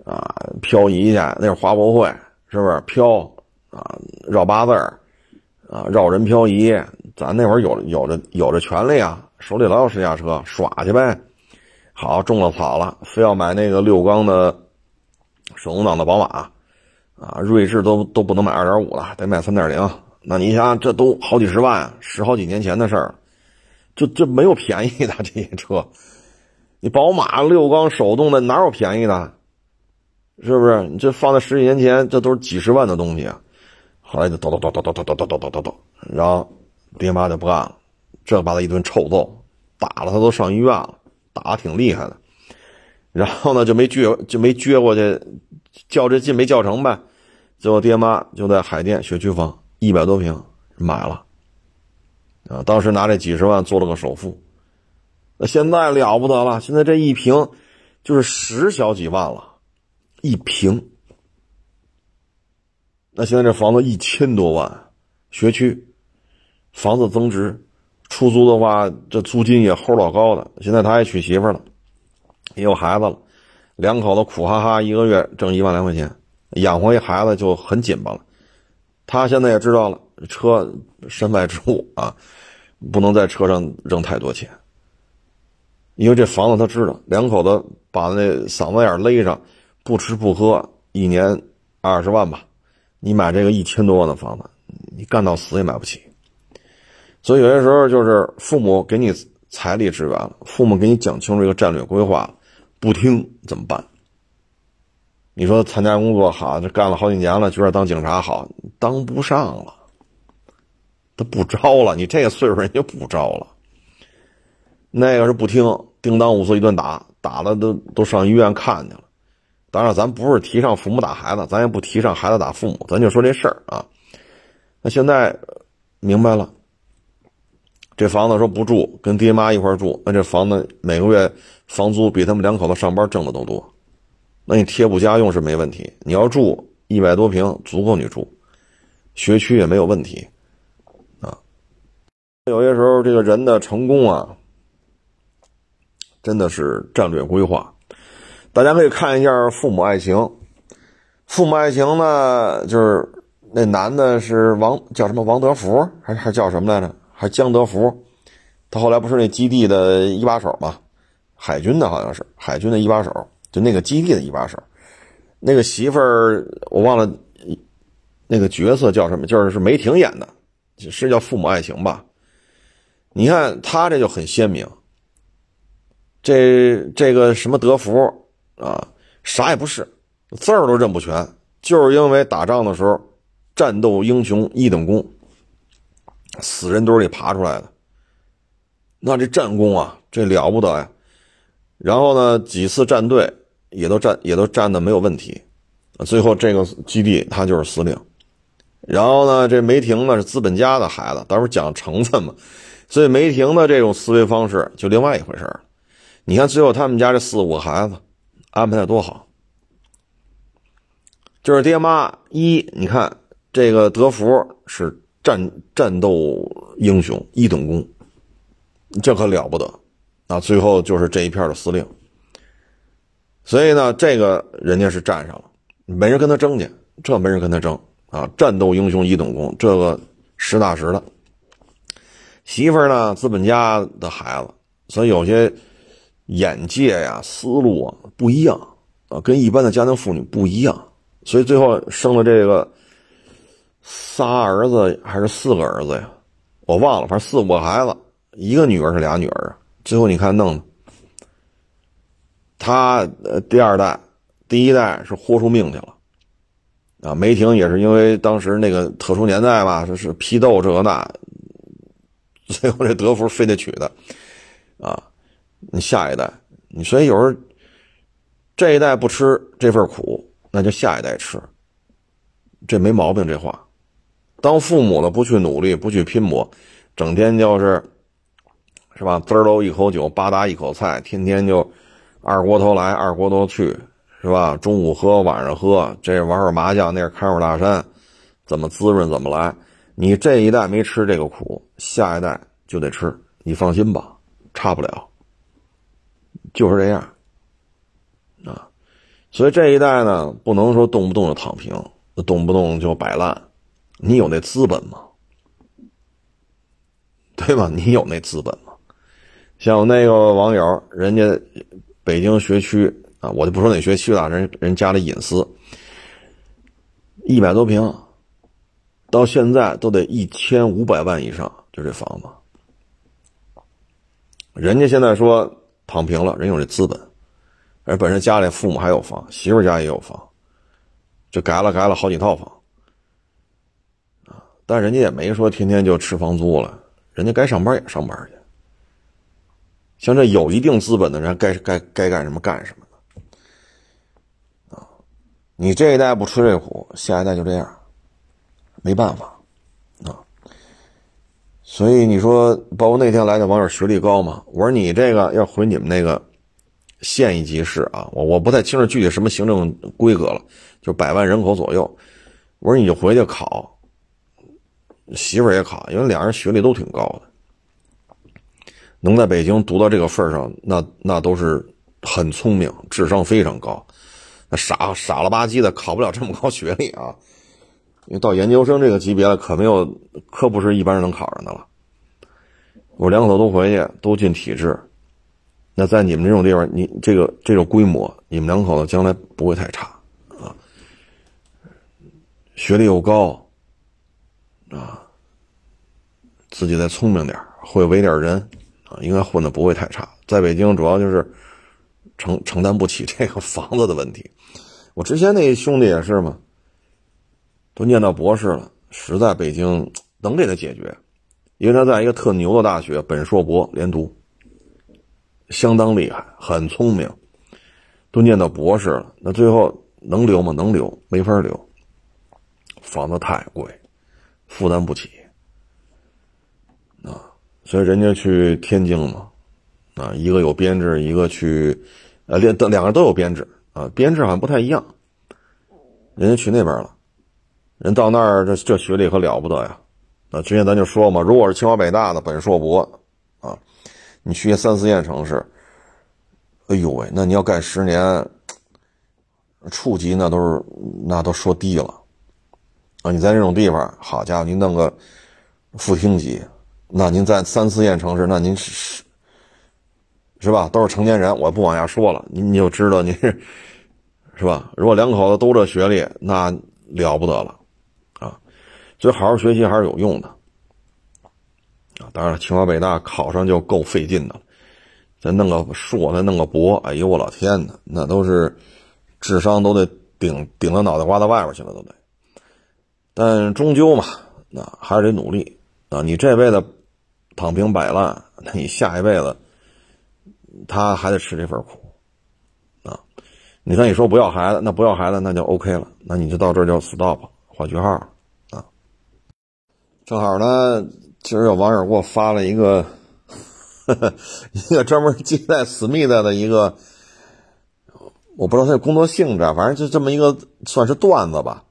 啊，漂移去，那是华博会，是不是漂啊？绕八字儿，啊，绕人漂移，咱那会儿有有着有着权利啊，手里老有试驾车，耍去呗。好，种了草了，非要买那个六缸的手动挡的宝马，啊，锐志都都不能买二点五的，得买三点零。那你想，这都好几十万，十好几年前的事儿，就这没有便宜的 这些车。你宝马六缸手动的哪有便宜的？是不是？你这放在十几年前，这都是几十万的东西啊！后来就叨叨叨叨叨叨叨叨叨叨叨，然后爹妈就不干了，这把他一顿臭揍，打了他都上医院了，打的挺厉害的。然后呢，就没撅就没撅过去，较这劲没较成呗。最后爹妈就在海淀学区房一百多平买了，啊，当时拿这几十万做了个首付。那现在了不得了，现在这一平就是十小几万了。一平，那现在这房子一千多万，学区，房子增值，出租的话，这租金也齁老高的。现在他也娶媳妇了，也有孩子了，两口子苦哈哈，一个月挣一万来块钱，养活一孩子就很紧巴了。他现在也知道了，车身外之物啊，不能在车上扔太多钱，因为这房子他知道，两口子把那嗓子眼勒上。不吃不喝，一年二十万吧，你买这个一千多万的房子，你干到死也买不起。所以有些时候就是父母给你财力支援了，父母给你讲清楚这个战略规划，不听怎么办？你说参加工作好，这干了好几年了，觉得当警察好，当不上了，他不招了。你这个岁数人就不招了。那个是不听，叮当五四一顿打，打的都都上医院看去了。当然，咱不是提倡父母打孩子，咱也不提倡孩子打父母，咱就说这事儿啊。那现在明白了，这房子说不住，跟爹妈一块住，那这房子每个月房租比他们两口子上班挣的都多。那你贴补家用是没问题，你要住一百多平足够你住，学区也没有问题。有些时候，这个人的成功啊，真的是战略规划。大家可以看一下《父母爱情》，《父母爱情》呢，就是那男的是王叫什么王德福，还还叫什么来着？还江德福，他后来不是那基地的一把手吗？海军的好像是海军的一把手，就那个基地的一把手。那个媳妇儿我忘了，那个角色叫什么？就是是梅婷演的，是叫《父母爱情》吧？你看他这就很鲜明，这这个什么德福。啊，啥也不是，字儿都认不全，就是因为打仗的时候，战斗英雄一等功，死人堆里爬出来的，那这战功啊，这了不得呀。然后呢，几次战队也都战也都战的没有问题，最后这个基地他就是司令。然后呢，这梅婷呢是资本家的孩子，到时候讲成分嘛，所以梅婷的这种思维方式就另外一回事儿你看最后他们家这四五个孩子。安排的多好，就是爹妈一，你看这个德福是战战斗英雄一等功，这可了不得啊！最后就是这一片的司令，所以呢，这个人家是占上了，没人跟他争去，这没人跟他争啊！战斗英雄一等功，这个实打实的。媳妇儿呢，资本家的孩子，所以有些。眼界呀，思路啊不一样啊，跟一般的家庭妇女不一样，所以最后生了这个仨儿子还是四个儿子呀？我忘了，反正四五个孩子，一个女儿是俩女儿啊。最后你看弄的，他呃第二代，第一代是豁出命去了啊。梅婷也是因为当时那个特殊年代吧，说是批斗这个那，最后这德福非得娶的啊。你下一代，你所以有时候这一代不吃这份苦，那就下一代吃，这没毛病。这话，当父母的不去努力，不去拼搏，整天就是，是吧？滋喽一口酒，吧嗒一口菜，天天就二锅头来，二锅头去，是吧？中午喝，晚上喝，这玩会麻将，那看会大山，怎么滋润怎么来。你这一代没吃这个苦，下一代就得吃，你放心吧，差不了，就是这样，啊，所以这一代呢，不能说动不动就躺平，动不动就摆烂，你有那资本吗？对吧？你有那资本吗？像那个网友，人家北京学区啊，我就不说哪学区了，人人家里隐私，一百多平。到现在都得一千五百万以上，就这房子。人家现在说躺平了，人有这资本，而本身家里父母还有房，媳妇家也有房，就改了改了好几套房，啊！但人家也没说天天就吃房租了，人家该上班也上班去。像这有一定资本的人，该该该干什么干什么的，啊！你这一代不吃这苦，下一代就这样。没办法，啊，所以你说，包括那天来的网友学历高嘛？我说你这个要回你们那个县一级市啊，我我不太清楚具体什么行政规格了，就百万人口左右。我说你就回去考，媳妇儿也考，因为俩人学历都挺高的，能在北京读到这个份上，那那都是很聪明，智商非常高。那傻傻了吧唧的考不了这么高学历啊。因为到研究生这个级别了，可没有，可不是一般人能考上的了。我两口子都回去，都进体制。那在你们这种地方，你这个这种规模，你们两口子将来不会太差啊。学历又高啊，自己再聪明点会为点人啊，应该混的不会太差。在北京，主要就是承承担不起这个房子的问题。我之前那兄弟也是嘛。都念到博士了，实在北京能给他解决，因为他在一个特牛的大学，本硕博连读，相当厉害，很聪明，都念到博士了，那最后能留吗？能留，没法留，房子太贵，负担不起，啊，所以人家去天津嘛，啊，一个有编制，一个去，呃，两两个都有编制，啊，编制好像不太一样，人家去那边了。人到那儿，这这学历可了不得呀！那之前咱就说嘛，如果是清华北大的本硕博，啊，你去三四线城市，哎呦喂，那你要干十年，处级那都是那都说低了，啊，你在那种地方，好家伙，您弄个副厅级，那您在三四线城市，那您是是吧？都是成年人，我不往下说了，您你就知道您 是吧？如果两口子都这学历，那了不得了。所以好好学习还是有用的，啊，当然，清华北大考上就够费劲的了，再弄个硕，再弄个博，哎呦我老天呐，那都是智商都得顶顶到脑袋瓜子外边去了都得。但终究嘛，那还是得努力啊！你这辈子躺平摆烂，那你下一辈子他还得吃这份苦啊！你看你说不要孩子，那不要孩子那就 OK 了，那你就到这儿就 stop 画句号。正好呢，今儿有网友给我发了一个 一个专门接待思密达的一个，我不知道他的工作性质，反正就这么一个算是段子吧。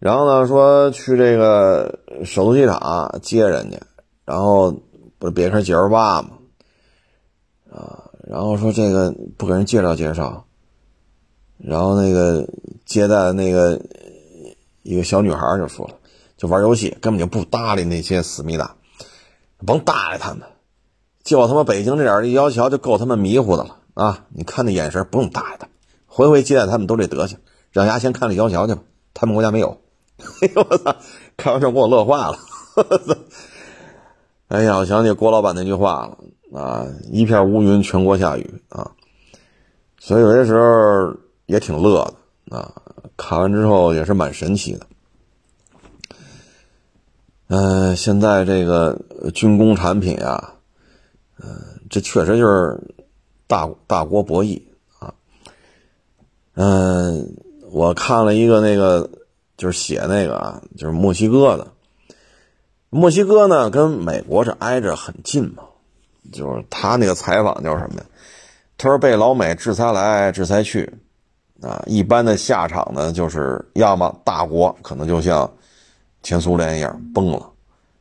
然后呢，说去这个首都机场接人家，然后不是别克 G L 八吗？啊，然后说这个不给人介绍介绍，然后那个接待的那个一个小女孩就说了。就玩游戏，根本就不搭理那些思密达，甭搭理他们，就他妈北京这点立交桥就够他们迷糊的了啊！你看那眼神，不用搭理他，回回接待他们都这德行，让牙签看立交桥去吧，他们国家没有。哎呦我操！开玩笑给我乐坏了。哎呀，我想起郭老板那句话了啊，一片乌云全国下雨啊，所以有些时候也挺乐的啊，看完之后也是蛮神奇的。嗯，现在这个军工产品啊，嗯，这确实就是大大国博弈啊。嗯，我看了一个那个，就是写那个啊，就是墨西哥的。墨西哥呢，跟美国这挨着很近嘛，就是他那个采访叫什么呀？他说被老美制裁来制裁去，啊，一般的下场呢，就是要么大国可能就像前苏联一样崩了，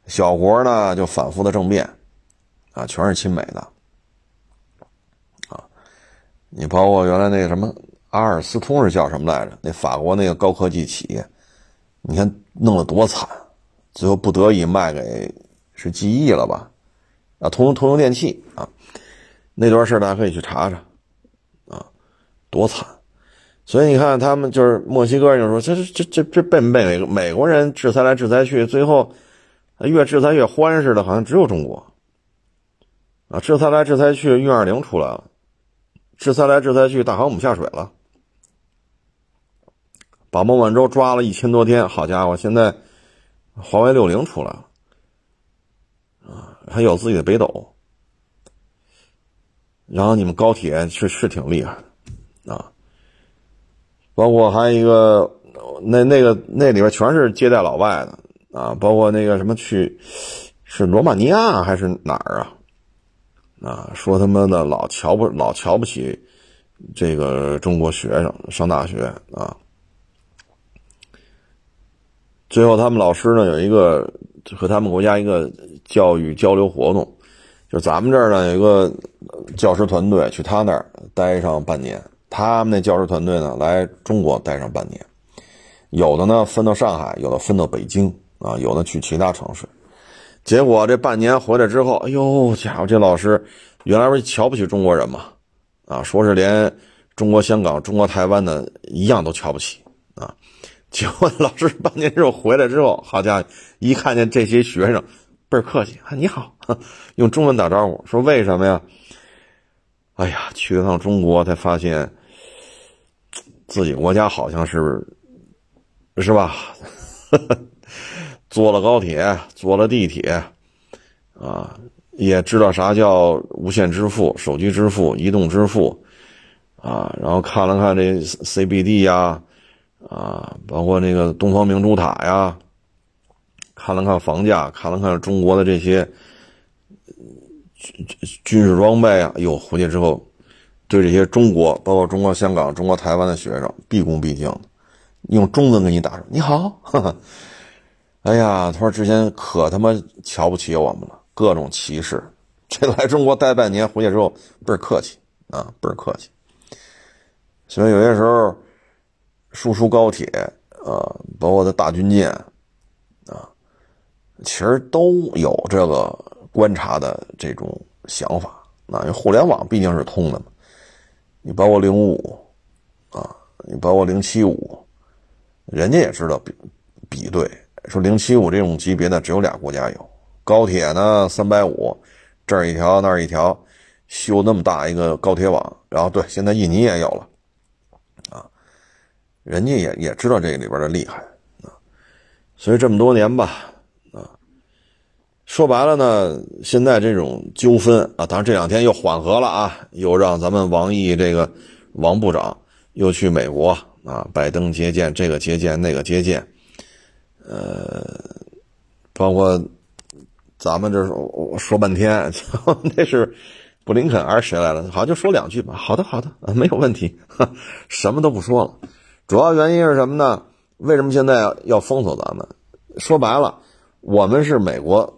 小国呢就反复的政变，啊，全是亲美的，啊，你包括原来那个什么阿尔斯通是叫什么来着？那法国那个高科技企业，你看弄得多惨。最后不得已卖给是记忆了吧？啊，通用通用电器啊，那段事大家可以去查查，啊，多惨！所以你看，他们就是墨西哥人就说，这这这这这被美美国人制裁来制裁去，最后越制裁越欢似的，好像只有中国啊，制裁来制裁去，运二零出来了，制裁来制裁去，大航母下水了，把孟晚舟抓了一千多天，好家伙，现在。华为六零出来了，啊，还有自己的北斗，然后你们高铁是是挺厉害的，啊，包括还有一个那那个那里边全是接待老外的啊，包括那个什么去是罗马尼亚还是哪儿啊？啊，说他妈的老瞧不老瞧不起这个中国学生上大学啊。最后，他们老师呢有一个和他们国家一个教育交流活动，就咱们这儿呢有一个教师团队去他那儿待上半年，他们那教师团队呢来中国待上半年，有的呢分到上海，有的分到北京啊，有的去其他城市。结果这半年回来之后，哎呦家伙，这老师原来不是瞧不起中国人嘛，啊，说是连中国香港、中国台湾的一样都瞧不起啊。结果老师半年之后回来之后，好家伙，一看见这些学生，倍儿客气啊，你好，用中文打招呼，说为什么呀？哎呀，去了趟中国才发现，自己国家好像是，是吧？坐了高铁，坐了地铁，啊，也知道啥叫无线支付、手机支付、移动支付，啊，然后看了看这 CBD 呀。啊，包括那个东方明珠塔呀，看了看房价，看了看中国的这些军军事装备啊，哟，回去之后，对这些中国，包括中国香港、中国台湾的学生，毕恭毕敬的，用中文跟你打你好，哎呀，他说之前可他妈瞧不起我们了，各种歧视，这来中国待半年，回去之后倍儿客气啊，倍儿客气，所以有些时候。输出高铁，啊，包括的大军舰，啊，其实都有这个观察的这种想法。那因为互联网毕竟是通的嘛，你包括零五五，啊，你包括零七五，人家也知道比比对，说零七五这种级别的只有俩国家有，高铁呢三百五，这儿一条那儿一条，修那么大一个高铁网，然后对，现在印尼也有了。啊人家也也知道这里边的厉害啊，所以这么多年吧，说白了呢，现在这种纠纷啊，当然这两天又缓和了啊，又让咱们王毅这个王部长又去美国啊，拜登接见，这个接见那个接见，呃，包括咱们这说说半天，那是布林肯还是谁来了？好像，就说两句吧。好的，好的，没有问题，什么都不说了。主要原因是什么呢？为什么现在要封锁咱们？说白了，我们是美国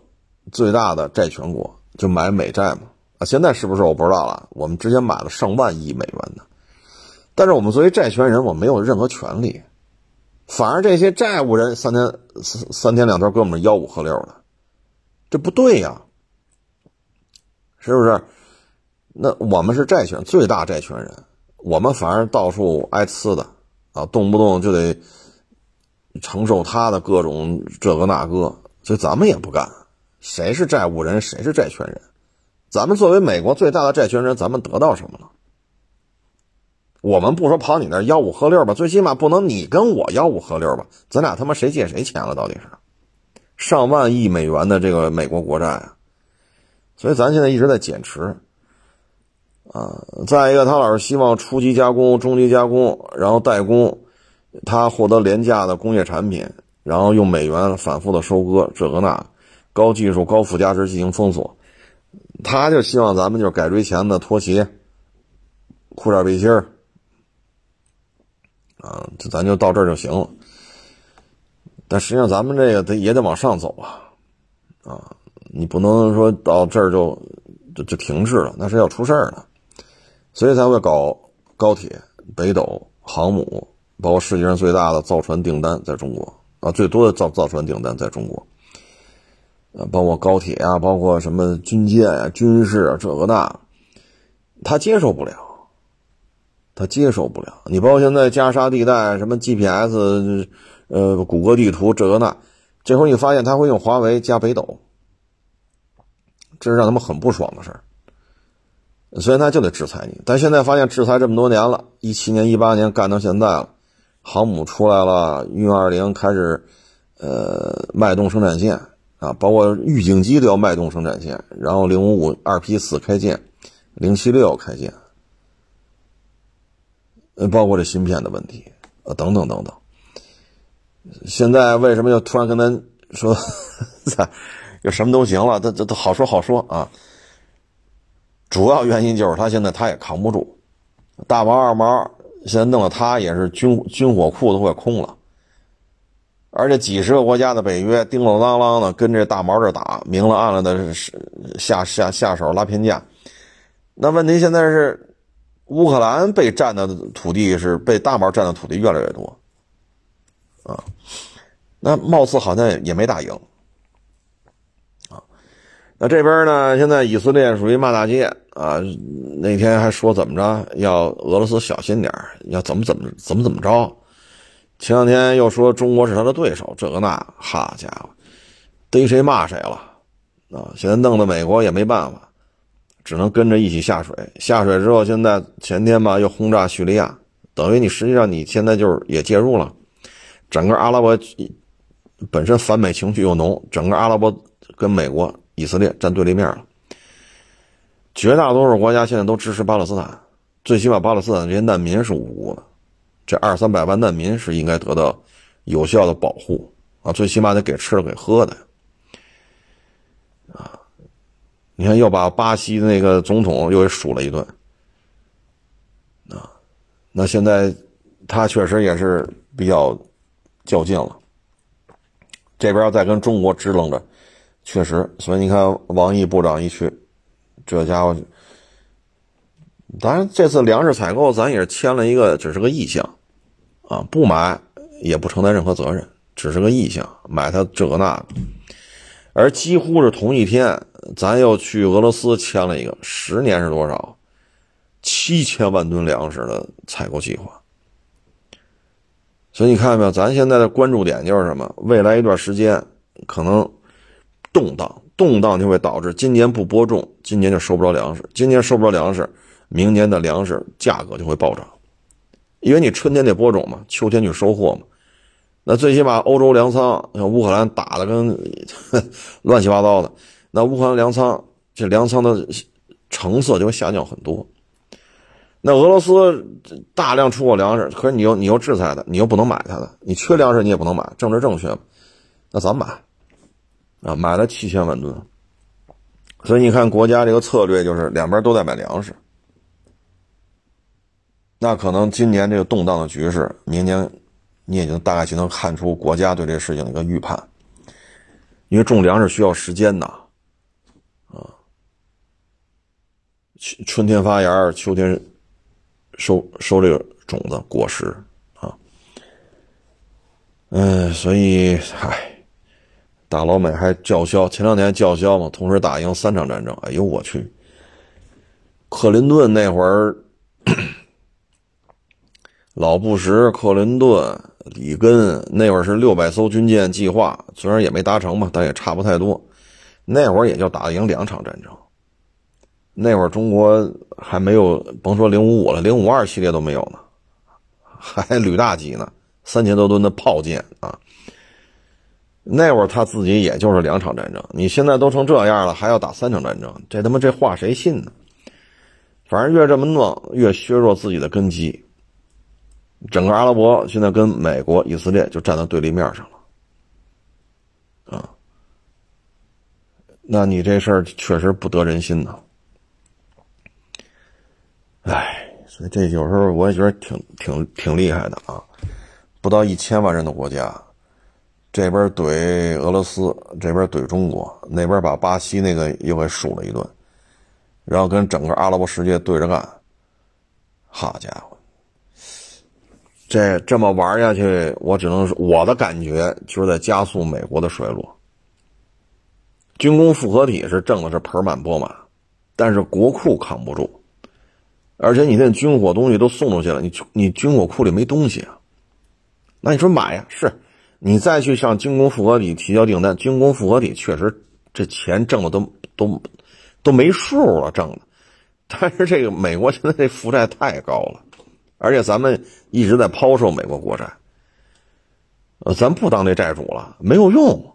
最大的债权国，就买美债嘛。啊，现在是不是我不知道了。我们之前买了上万亿美元的，但是我们作为债权人，我没有任何权利，反而这些债务人三天三三天两头跟我们吆五喝六的，这不对呀，是不是？那我们是债权最大债权人，我们反而到处挨呲的。啊，动不动就得承受他的各种这个那个，所以咱们也不干。谁是债务人，谁是债权人？咱们作为美国最大的债权人，咱们得到什么了？我们不说跑你那吆五喝六吧，最起码不能你跟我吆五喝六吧？咱俩他妈谁借谁钱了？到底是上万亿美元的这个美国国债啊！所以咱现在一直在减持。啊，再一个，他老是希望初级加工、中级加工，然后代工，他获得廉价的工业产品，然后用美元反复的收割这个那，高技术、高附加值进行封锁，他就希望咱们就是改锥钳子、拖鞋、裤衩背心儿，啊，这咱就到这儿就行了。但实际上，咱们这个得也得往上走啊，啊，你不能说到这儿就就就停滞了，那是要出事儿的。所以才会搞高铁、北斗、航母，包括世界上最大的造船订单在中国啊，最多的造造船订单在中国，呃，包括高铁啊，包括什么军舰啊、军事啊，这个那，他接受不了，他接受不了。你包括现在加沙地带什么 GPS，呃，谷歌地图这个那，这会儿你发现他会用华为加北斗，这是让他们很不爽的事儿。所以他就得制裁你，但现在发现制裁这么多年了，一七年、一八年干到现在了，航母出来了，运二零开始，呃，脉动生产线啊，包括预警机都要脉动生产线，然后零五五二 P 四开建，零七六开建，呃，包括这芯片的问题，呃，等等等等。现在为什么又突然跟咱说 又什么都行了？这这都好说好说啊。主要原因就是他现在他也扛不住，大毛二毛现在弄得他也是军军火库都快空了，而且几十个国家的北约叮叮当啷的跟这大毛这打，明了暗了的下下下手拉偏架。那问题现在是乌克兰被占的土地是被大毛占的土地越来越多，啊，那貌似好像也没打赢。啊那这边呢？现在以色列属于骂大街啊！那天还说怎么着，要俄罗斯小心点要怎么怎么怎么怎么着。前两天又说中国是他的对手，这个那，好家伙，逮谁骂谁了啊！现在弄得美国也没办法，只能跟着一起下水。下水之后，现在前天吧又轰炸叙利亚，等于你实际上你现在就是也介入了。整个阿拉伯本身反美情绪又浓，整个阿拉伯跟美国。以色列站对立面了，绝大多数国家现在都支持巴勒斯坦，最起码巴勒斯坦这些难民是无辜的，这二三百万难民是应该得到有效的保护啊，最起码得给吃的给喝的啊！你看又把巴西的那个总统又给数了一顿啊，那现在他确实也是比较较劲了，这边要再跟中国支棱着。确实，所以你看，王毅部长一去，这家伙，当然这次粮食采购咱也是签了一个，只是个意向，啊，不买也不承担任何责任，只是个意向，买它这个那个。而几乎是同一天，咱又去俄罗斯签了一个，十年是多少？七千万吨粮食的采购计划。所以你看到没有？咱现在的关注点就是什么？未来一段时间可能。动荡，动荡就会导致今年不播种，今年就收不着粮食。今年收不着粮食，明年的粮食价格就会暴涨，因为你春天得播种嘛，秋天去收获嘛。那最起码欧洲粮仓，像乌克兰打的跟 乱七八糟的，那乌克兰粮仓这粮仓的成色就会下降很多。那俄罗斯大量出口粮食，可是你又你又制裁它，你又不能买它的，你缺粮食你也不能买，政治正确那咱买。啊，买了七千万吨，所以你看国家这个策略就是两边都在买粮食。那可能今年这个动荡的局势，明年你也就大概就能看出国家对这个事情的一个预判。因为种粮食需要时间呐，啊，春春天发芽，秋天收收这个种子果实啊，嗯，所以唉。打老美还叫嚣，前两年叫嚣嘛，同时打赢三场战争。哎呦我去！克林顿那会儿，老布什、克林顿、里根那会儿是六百艘军舰计划，虽然也没达成吧，但也差不太多。那会儿也就打赢两场战争。那会儿中国还没有，甭说零五五了，零五二系列都没有呢，还旅大级呢，三千多吨的炮舰啊。那会儿他自己也就是两场战争，你现在都成这样了，还要打三场战争，这他妈这话谁信呢？反正越这么弄，越削弱自己的根基。整个阿拉伯现在跟美国、以色列就站到对立面上了，啊，那你这事儿确实不得人心呐。哎，所以这有时候我也觉得挺挺挺厉害的啊，不到一千万人的国家，这边怼俄罗斯，这边怼中国，那边把巴西那个又给数了一顿，然后跟整个阿拉伯世界对着干，好家伙！这这么玩下去，我只能说我的感觉就是在加速美国的衰落。军工复合体是挣的是盆满钵满，但是国库扛不住，而且你那军火东西都送出去了，你你军火库里没东西啊。那你说买呀？是，你再去向军工复合体提交订单，军工复合体确实这钱挣的都都都没数了，挣的。但是这个美国现在这负债太高了。而且咱们一直在抛售美国国债，呃，咱不当这债主了，没有用，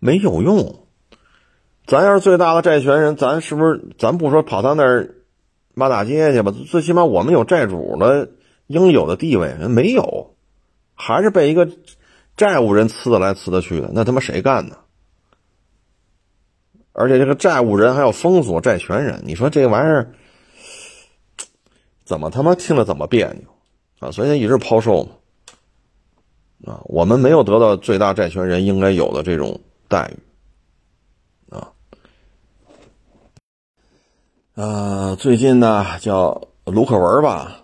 没有用。咱要是最大的债权人，咱是不是？咱不说跑他那儿骂大街去吧，最起码我们有债主的应有的地位，没有，还是被一个债务人呲的来呲的去的，那他妈谁干呢？而且这个债务人还要封锁债权人，你说这玩意儿？怎么他妈听着怎么别扭啊！所以一直抛售嘛，啊，我们没有得到最大债权人应该有的这种待遇，啊，呃，最近呢叫卢克文吧，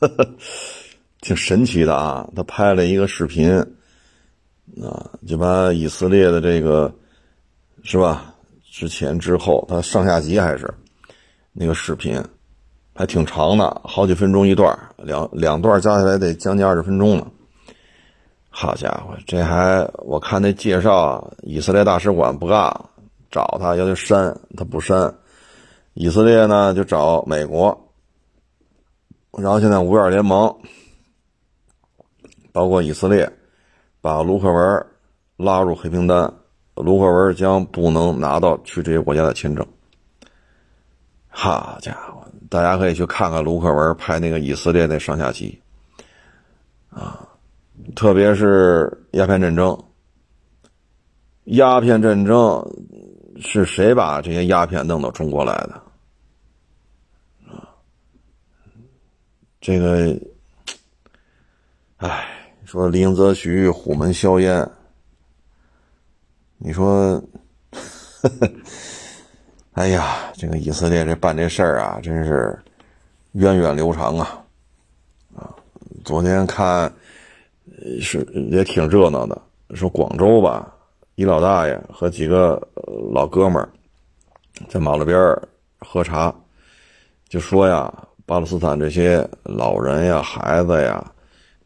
挺神奇的啊，他拍了一个视频，啊，就把以色列的这个是吧，之前之后他上下集还是那个视频。还挺长的，好几分钟一段，两两段加起来得将近二十分钟呢。好家伙，这还我看那介绍，以色列大使馆不干，找他要求删，他不删。以色列呢就找美国，然后现在五眼联盟，包括以色列，把卢克文拉入黑名单，卢克文将不能拿到去这些国家的签证。好家伙！大家可以去看看卢克文拍那个以色列那上下集，啊，特别是鸦片战争。鸦片战争是谁把这些鸦片弄到中国来的？啊，这个，哎，说林则徐虎门销烟，你说。呵 呵哎呀，这个以色列这办这事儿啊，真是源远流长啊！啊，昨天看是也挺热闹的，说广州吧，一老大爷和几个老哥们儿在马路边喝茶，就说呀，巴勒斯坦这些老人呀、孩子呀，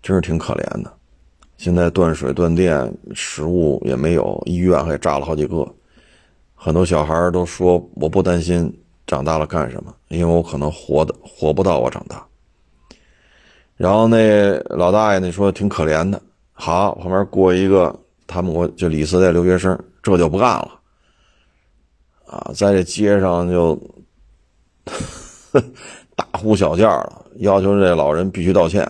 真是挺可怜的，现在断水断电，食物也没有，医院还炸了好几个。很多小孩都说：“我不担心长大了干什么，因为我可能活的活不到我长大。”然后那老大爷那说挺可怜的。好，旁边过一个他们国就以色列留学生，这就不干了啊，在这街上就 大呼小叫了，要求这老人必须道歉。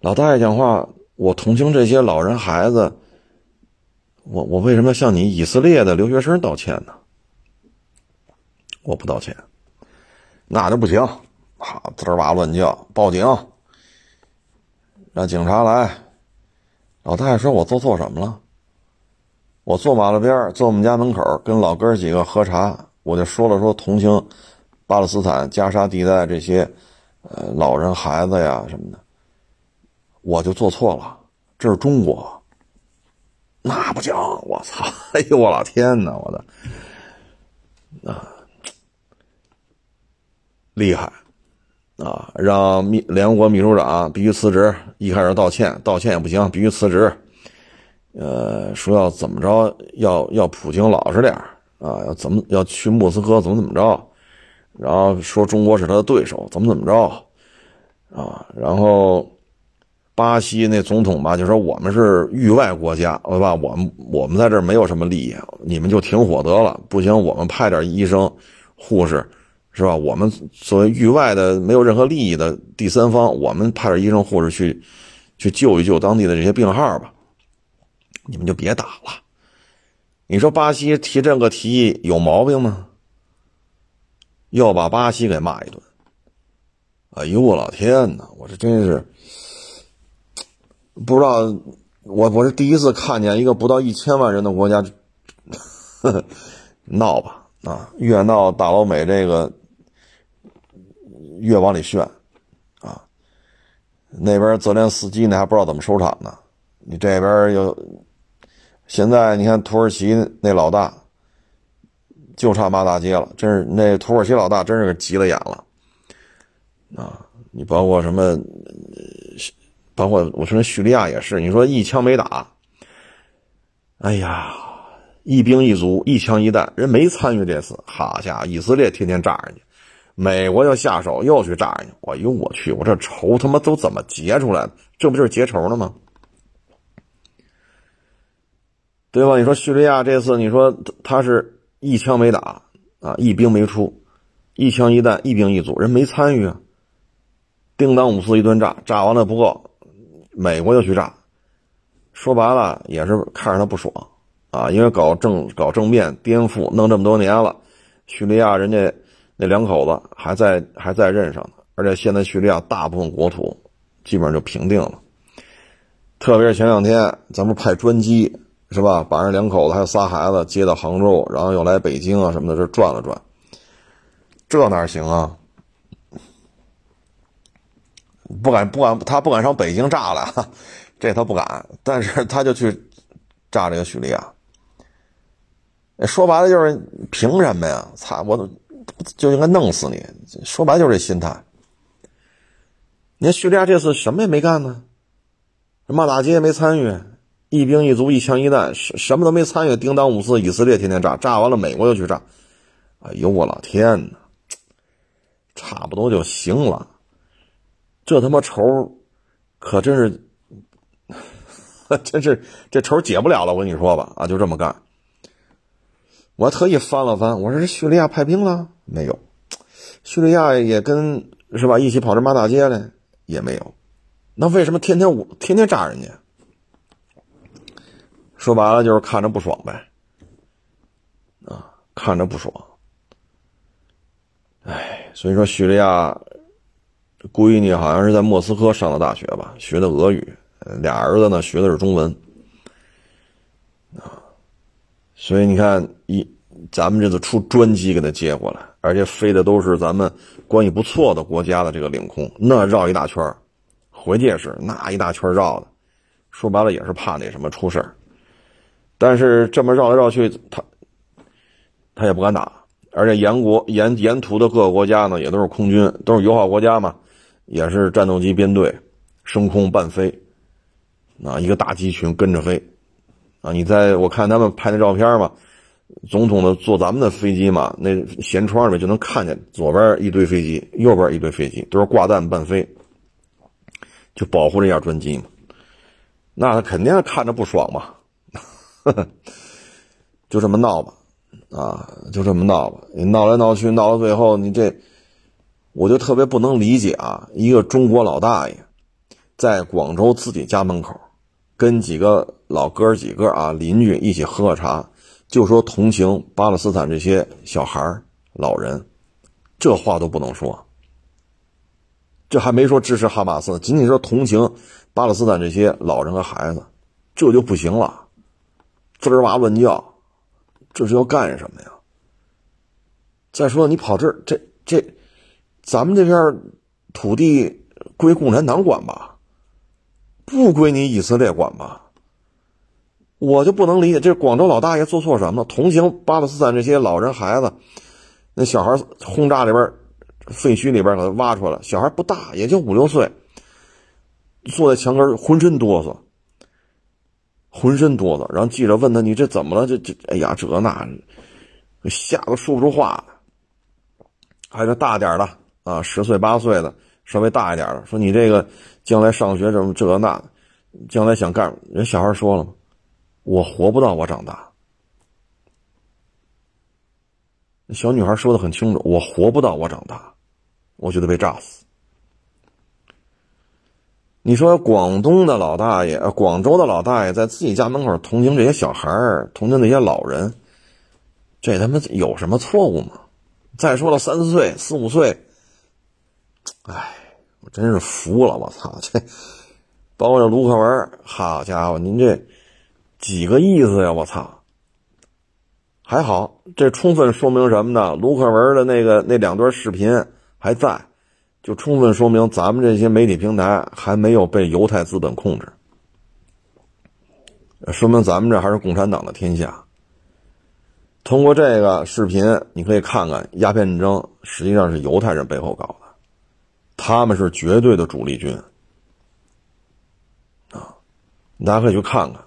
老大爷讲话：“我同情这些老人孩子。”我我为什么要向你以色列的留学生道歉呢？我不道歉，那就不行，好滋哇乱叫，报警，让警察来。老太太说：“我做错什么了？我坐马路边，坐我们家门口，跟老哥几个喝茶，我就说了说同情巴勒斯坦加沙地带这些呃老人孩子呀什么的，我就做错了，这是中国。”那不行！我操！哎呦，我老天呐！我的啊，厉害啊！让秘联合国秘书长必须辞职。一开始道歉，道歉也不行，必须辞职。呃，说要怎么着，要要普京老实点啊，要怎么要去莫斯科，怎么怎么着。然后说中国是他的对手，怎么怎么着啊？然后。巴西那总统吧，就说我们是域外国家，对吧？我们我们在这儿没有什么利益，你们就停火得了。不行，我们派点医生护士，是吧？我们作为域外的没有任何利益的第三方，我们派点医生护士去去救一救当地的这些病号吧。你们就别打了。你说巴西提这个提议有毛病吗？要把巴西给骂一顿。哎呦我老天哪！我这真是不知道，我我是第一次看见一个不到一千万人的国家 闹吧啊！越闹大老美这个越往里炫啊！那边泽连斯基呢还不知道怎么收场呢，你这边又现在你看土耳其那老大。就差骂大街了，真是那土耳其老大真是急了眼了，啊！你包括什么，包括我说叙利亚也是，你说一枪没打，哎呀，一兵一卒，一枪一弹，人没参与这次，好家伙，以色列天天炸人家，美国要下手又去炸人家，哎呦我去，我这仇他妈都怎么结出来的？这不就是结仇了吗？对吧？你说叙利亚这次，你说他是。一枪没打啊，一兵没出，一枪一弹，一兵一卒，人没参与啊。叮当五四一顿炸，炸完了不够，美国就去炸。说白了也是看着他不爽啊，因为搞政搞政变颠覆弄这么多年了，叙利亚人家那两口子还在还在任上呢，而且现在叙利亚大部分国土基本上就平定了，特别是前两天咱们派专机。是吧？把人两口子还有仨孩子接到杭州，然后又来北京啊什么的，这转了转，这哪行啊？不敢不敢，他不敢上北京炸了，这他不敢。但是他就去炸这个叙利亚。说白了就是凭什么呀？操，我就应该弄死你。说白了就是这心态。你看叙利亚这次什么也没干呢，骂大街也没参与。一兵一卒，一枪一弹，什什么都没参与。叮当五四，以色列天天炸，炸完了，美国又去炸。哎呦我老天呐，差不多就行了。这他妈仇，可真是，真是这仇解不了了。我跟你说吧，啊，就这么干。我特意翻了翻，我说叙利亚派兵了没有？叙利亚也跟是吧一起跑这骂大街嘞，也没有。那为什么天天我天天炸人家？说白了就是看着不爽呗，啊，看着不爽。哎，所以说叙利亚闺女好像是在莫斯科上的大学吧，学的俄语，俩儿子呢学的是中文，啊，所以你看一咱们这次出专机给他接过来，而且飞的都是咱们关系不错的国家的这个领空，那绕一大圈回去也是那一大圈绕的，说白了也是怕那什么出事。但是这么绕来绕去，他他也不敢打，而且沿国沿沿途的各个国家呢，也都是空军，都是友好国家嘛，也是战斗机编队，升空伴飞，啊，一个大机群跟着飞，啊，你在我看他们拍那照片嘛，总统的坐咱们的飞机嘛，那舷窗里面就能看见左边一堆飞机，右边一堆飞机，都是挂弹伴飞，就保护这架专机嘛，那他肯定看着不爽嘛。就这么闹吧，啊，就这么闹吧。你闹来闹去，闹到最后，你这，我就特别不能理解啊！一个中国老大爷，在广州自己家门口，跟几个老哥几个啊邻居一起喝个茶，就说同情巴勒斯坦这些小孩老人，这话都不能说。这还没说支持哈马斯，仅仅说同情巴勒斯坦这些老人和孩子，这就不行了。滋儿哇问叫，这是要干什么呀？再说你跑这儿，这这，咱们这片土地归共产党管吧？不归你以色列管吧？我就不能理解，这广州老大爷做错什么？同情巴勒斯坦这些老人孩子，那小孩轰炸里边废墟里边给他挖出来，小孩不大，也就五六岁，坐在墙根浑身哆嗦。浑身哆嗦，然后记者问他：“你这怎么了？这这，哎呀，这那，吓得说不出话来。”还有大点的啊，十岁八岁的，稍微大一点的，说：“你这个将来上学怎么这那？将来想干？”人小孩说了嘛：“我活不到我长大。”小女孩说的很清楚：“我活不到我长大，我就得被炸死。”你说广东的老大爷，广州的老大爷在自己家门口同情这些小孩同情那些老人，这他妈有什么错误吗？再说了，三四岁、四五岁，哎，我真是服了！我操，这包括这卢克文，好家伙，您这几个意思呀？我操！还好，这充分说明什么呢？卢克文的那个那两段视频还在，就充分说明咱们这些媒体平台还没有被犹太资本控制，说明咱们这还是共产党的天下。通过这个视频，你可以看看鸦片战争实际上是犹太人背后搞的，他们是绝对的主力军啊！大家可以去看看。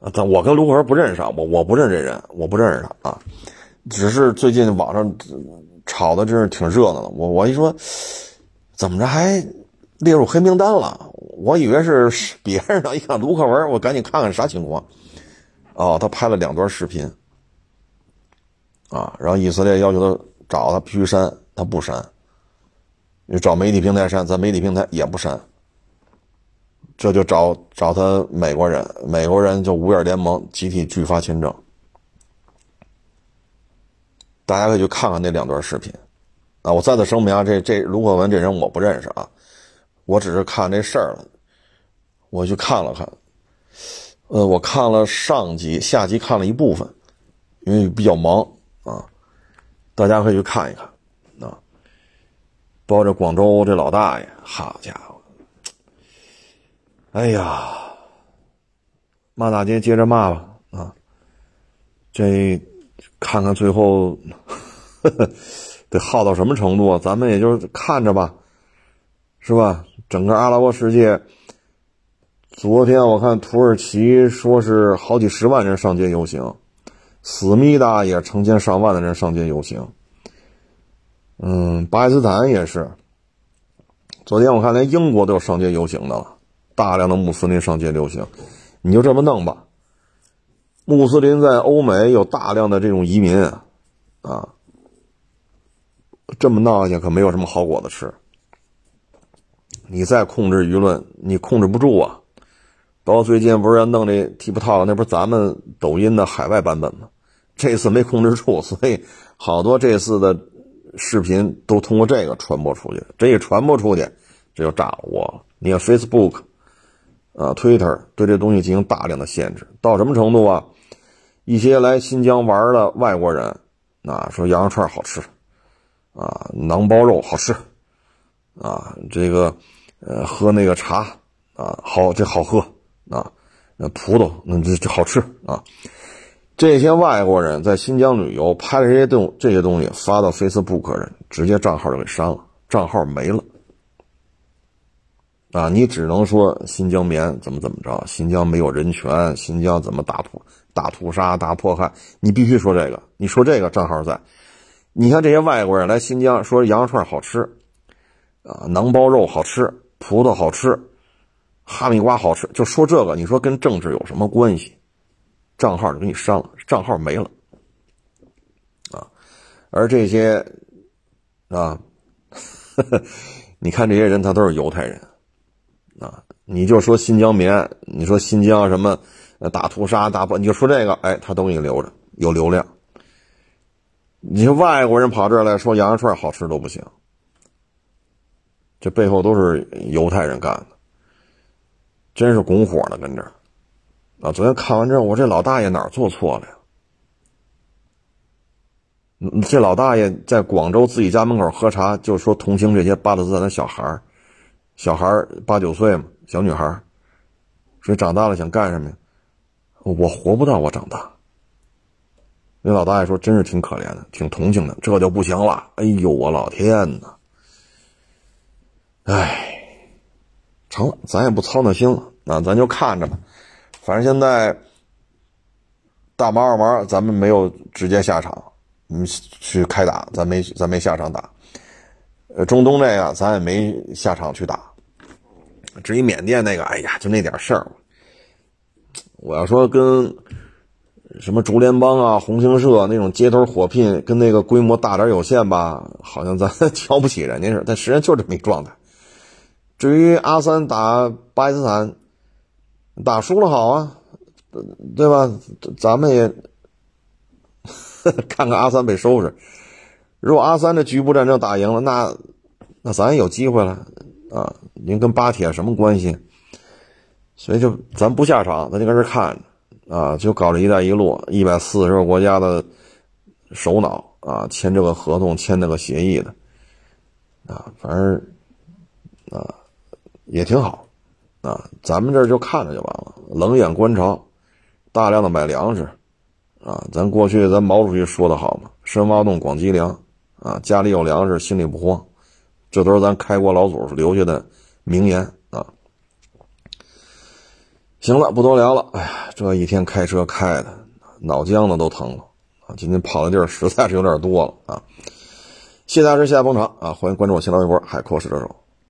啊，但我跟卢克文不认识啊，我我不认这人，我不认识他啊，只是最近网上吵的真是挺热闹的。我我一说，怎么着还列入黑名单了？我以为是 别人呢，一看卢克文，我赶紧看看啥情况。哦，他拍了两段视频，啊，然后以色列要求他找他必须删，他不删，你找媒体平台删，咱媒体平台也不删。这就找找他美国人，美国人就五眼联盟集体拒发签证。大家可以去看看那两段视频，啊，我再次声明啊，这这卢克文这人我不认识啊，我只是看这事儿了，我去看了看，呃，我看了上集、下集看了一部分，因为比较忙啊，大家可以去看一看，包着广州这老大爷，好家伙！哎呀，骂大街接着骂吧啊！这看看最后 得耗到什么程度？咱们也就看着吧，是吧？整个阿拉伯世界，昨天我看土耳其说是好几十万人上街游行，思密达也成千上万的人上街游行。嗯，巴基斯坦也是，昨天我看连英国都有上街游行的了。大量的穆斯林上街游行，你就这么弄吧。穆斯林在欧美有大量的这种移民啊，这么闹下去可没有什么好果子吃。你再控制舆论，你控制不住啊。包括最近不是要弄这 TikTok，那不是咱们抖音的海外版本吗？这次没控制住，所以好多这次的视频都通过这个传播出去。这一传播出去，这就炸窝了。你看 Facebook。啊，Twitter 对这东西进行大量的限制，到什么程度啊？一些来新疆玩的外国人，啊，说羊肉串好吃，啊，馕包肉好吃，啊，这个，呃，喝那个茶，啊，好，这好喝，啊，那葡萄，那这这好吃，啊，这些外国人在新疆旅游，拍了这些东这些东西发到 Facebook 上，直接账号就给删了，账号没了。啊，你只能说新疆棉怎么怎么着，新疆没有人权，新疆怎么大屠大屠杀大迫害，你必须说这个。你说这个账号在，你看这些外国人来新疆说羊肉串好吃，啊，馕包肉好吃，葡萄好吃，哈密瓜好吃，就说这个，你说跟政治有什么关系？账号就给你删了，账号没了，啊，而这些啊，你看这些人他都是犹太人。啊，你就说新疆棉，你说新疆什么，大屠杀大不，你就说这个，哎，他都给你留着，有流量。你说外国人跑这儿来说羊肉串好吃都不行，这背后都是犹太人干的，真是拱火呢，跟这儿。啊，昨天看完之后，我这老大爷哪儿做错了呀？这老大爷在广州自己家门口喝茶，就说同情这些巴勒斯坦的小孩儿。小孩八九岁嘛，小女孩所以长大了想干什么呀？我活不到我长大。那老大爷说：“真是挺可怜的，挺同情的。”这就不行了。哎呦，我老天呐！哎，成了，咱也不操那心了，那咱就看着吧。反正现在大毛二毛，咱们没有直接下场，嗯，去开打，咱没咱没下场打。呃，中东这个咱也没下场去打。至于缅甸那个，哎呀，就那点事儿。我要说跟什么竹联邦啊、红星社那种街头火拼，跟那个规模大点有限吧，好像咱 瞧不起人家似的，但实际上就是这么一状态。至于阿三打巴基斯坦，打输了好啊，对吧？咱们也 看看阿三被收拾。如果阿三这局部战争打赢了，那那咱也有机会了啊！您跟巴铁什么关系？所以就咱不下场，咱就搁这看啊！就搞这一带一路，一百四十个国家的首脑啊，签这个合同，签那个协议的啊，反正啊也挺好啊。咱们这就看着就完了，冷眼观察，大量的买粮食啊。咱过去咱毛主席说的好嘛，“深挖洞，广积粮”。啊，家里有粮食，心里不慌，这都是咱开国老祖留下的名言啊。行了，不多聊了。哎呀，这一天开车开的，脑浆子都疼了啊！今天跑的地儿实在是有点多了啊。谢谢大师，谢谢捧场啊！欢迎关注我新浪微博“海阔试车手”。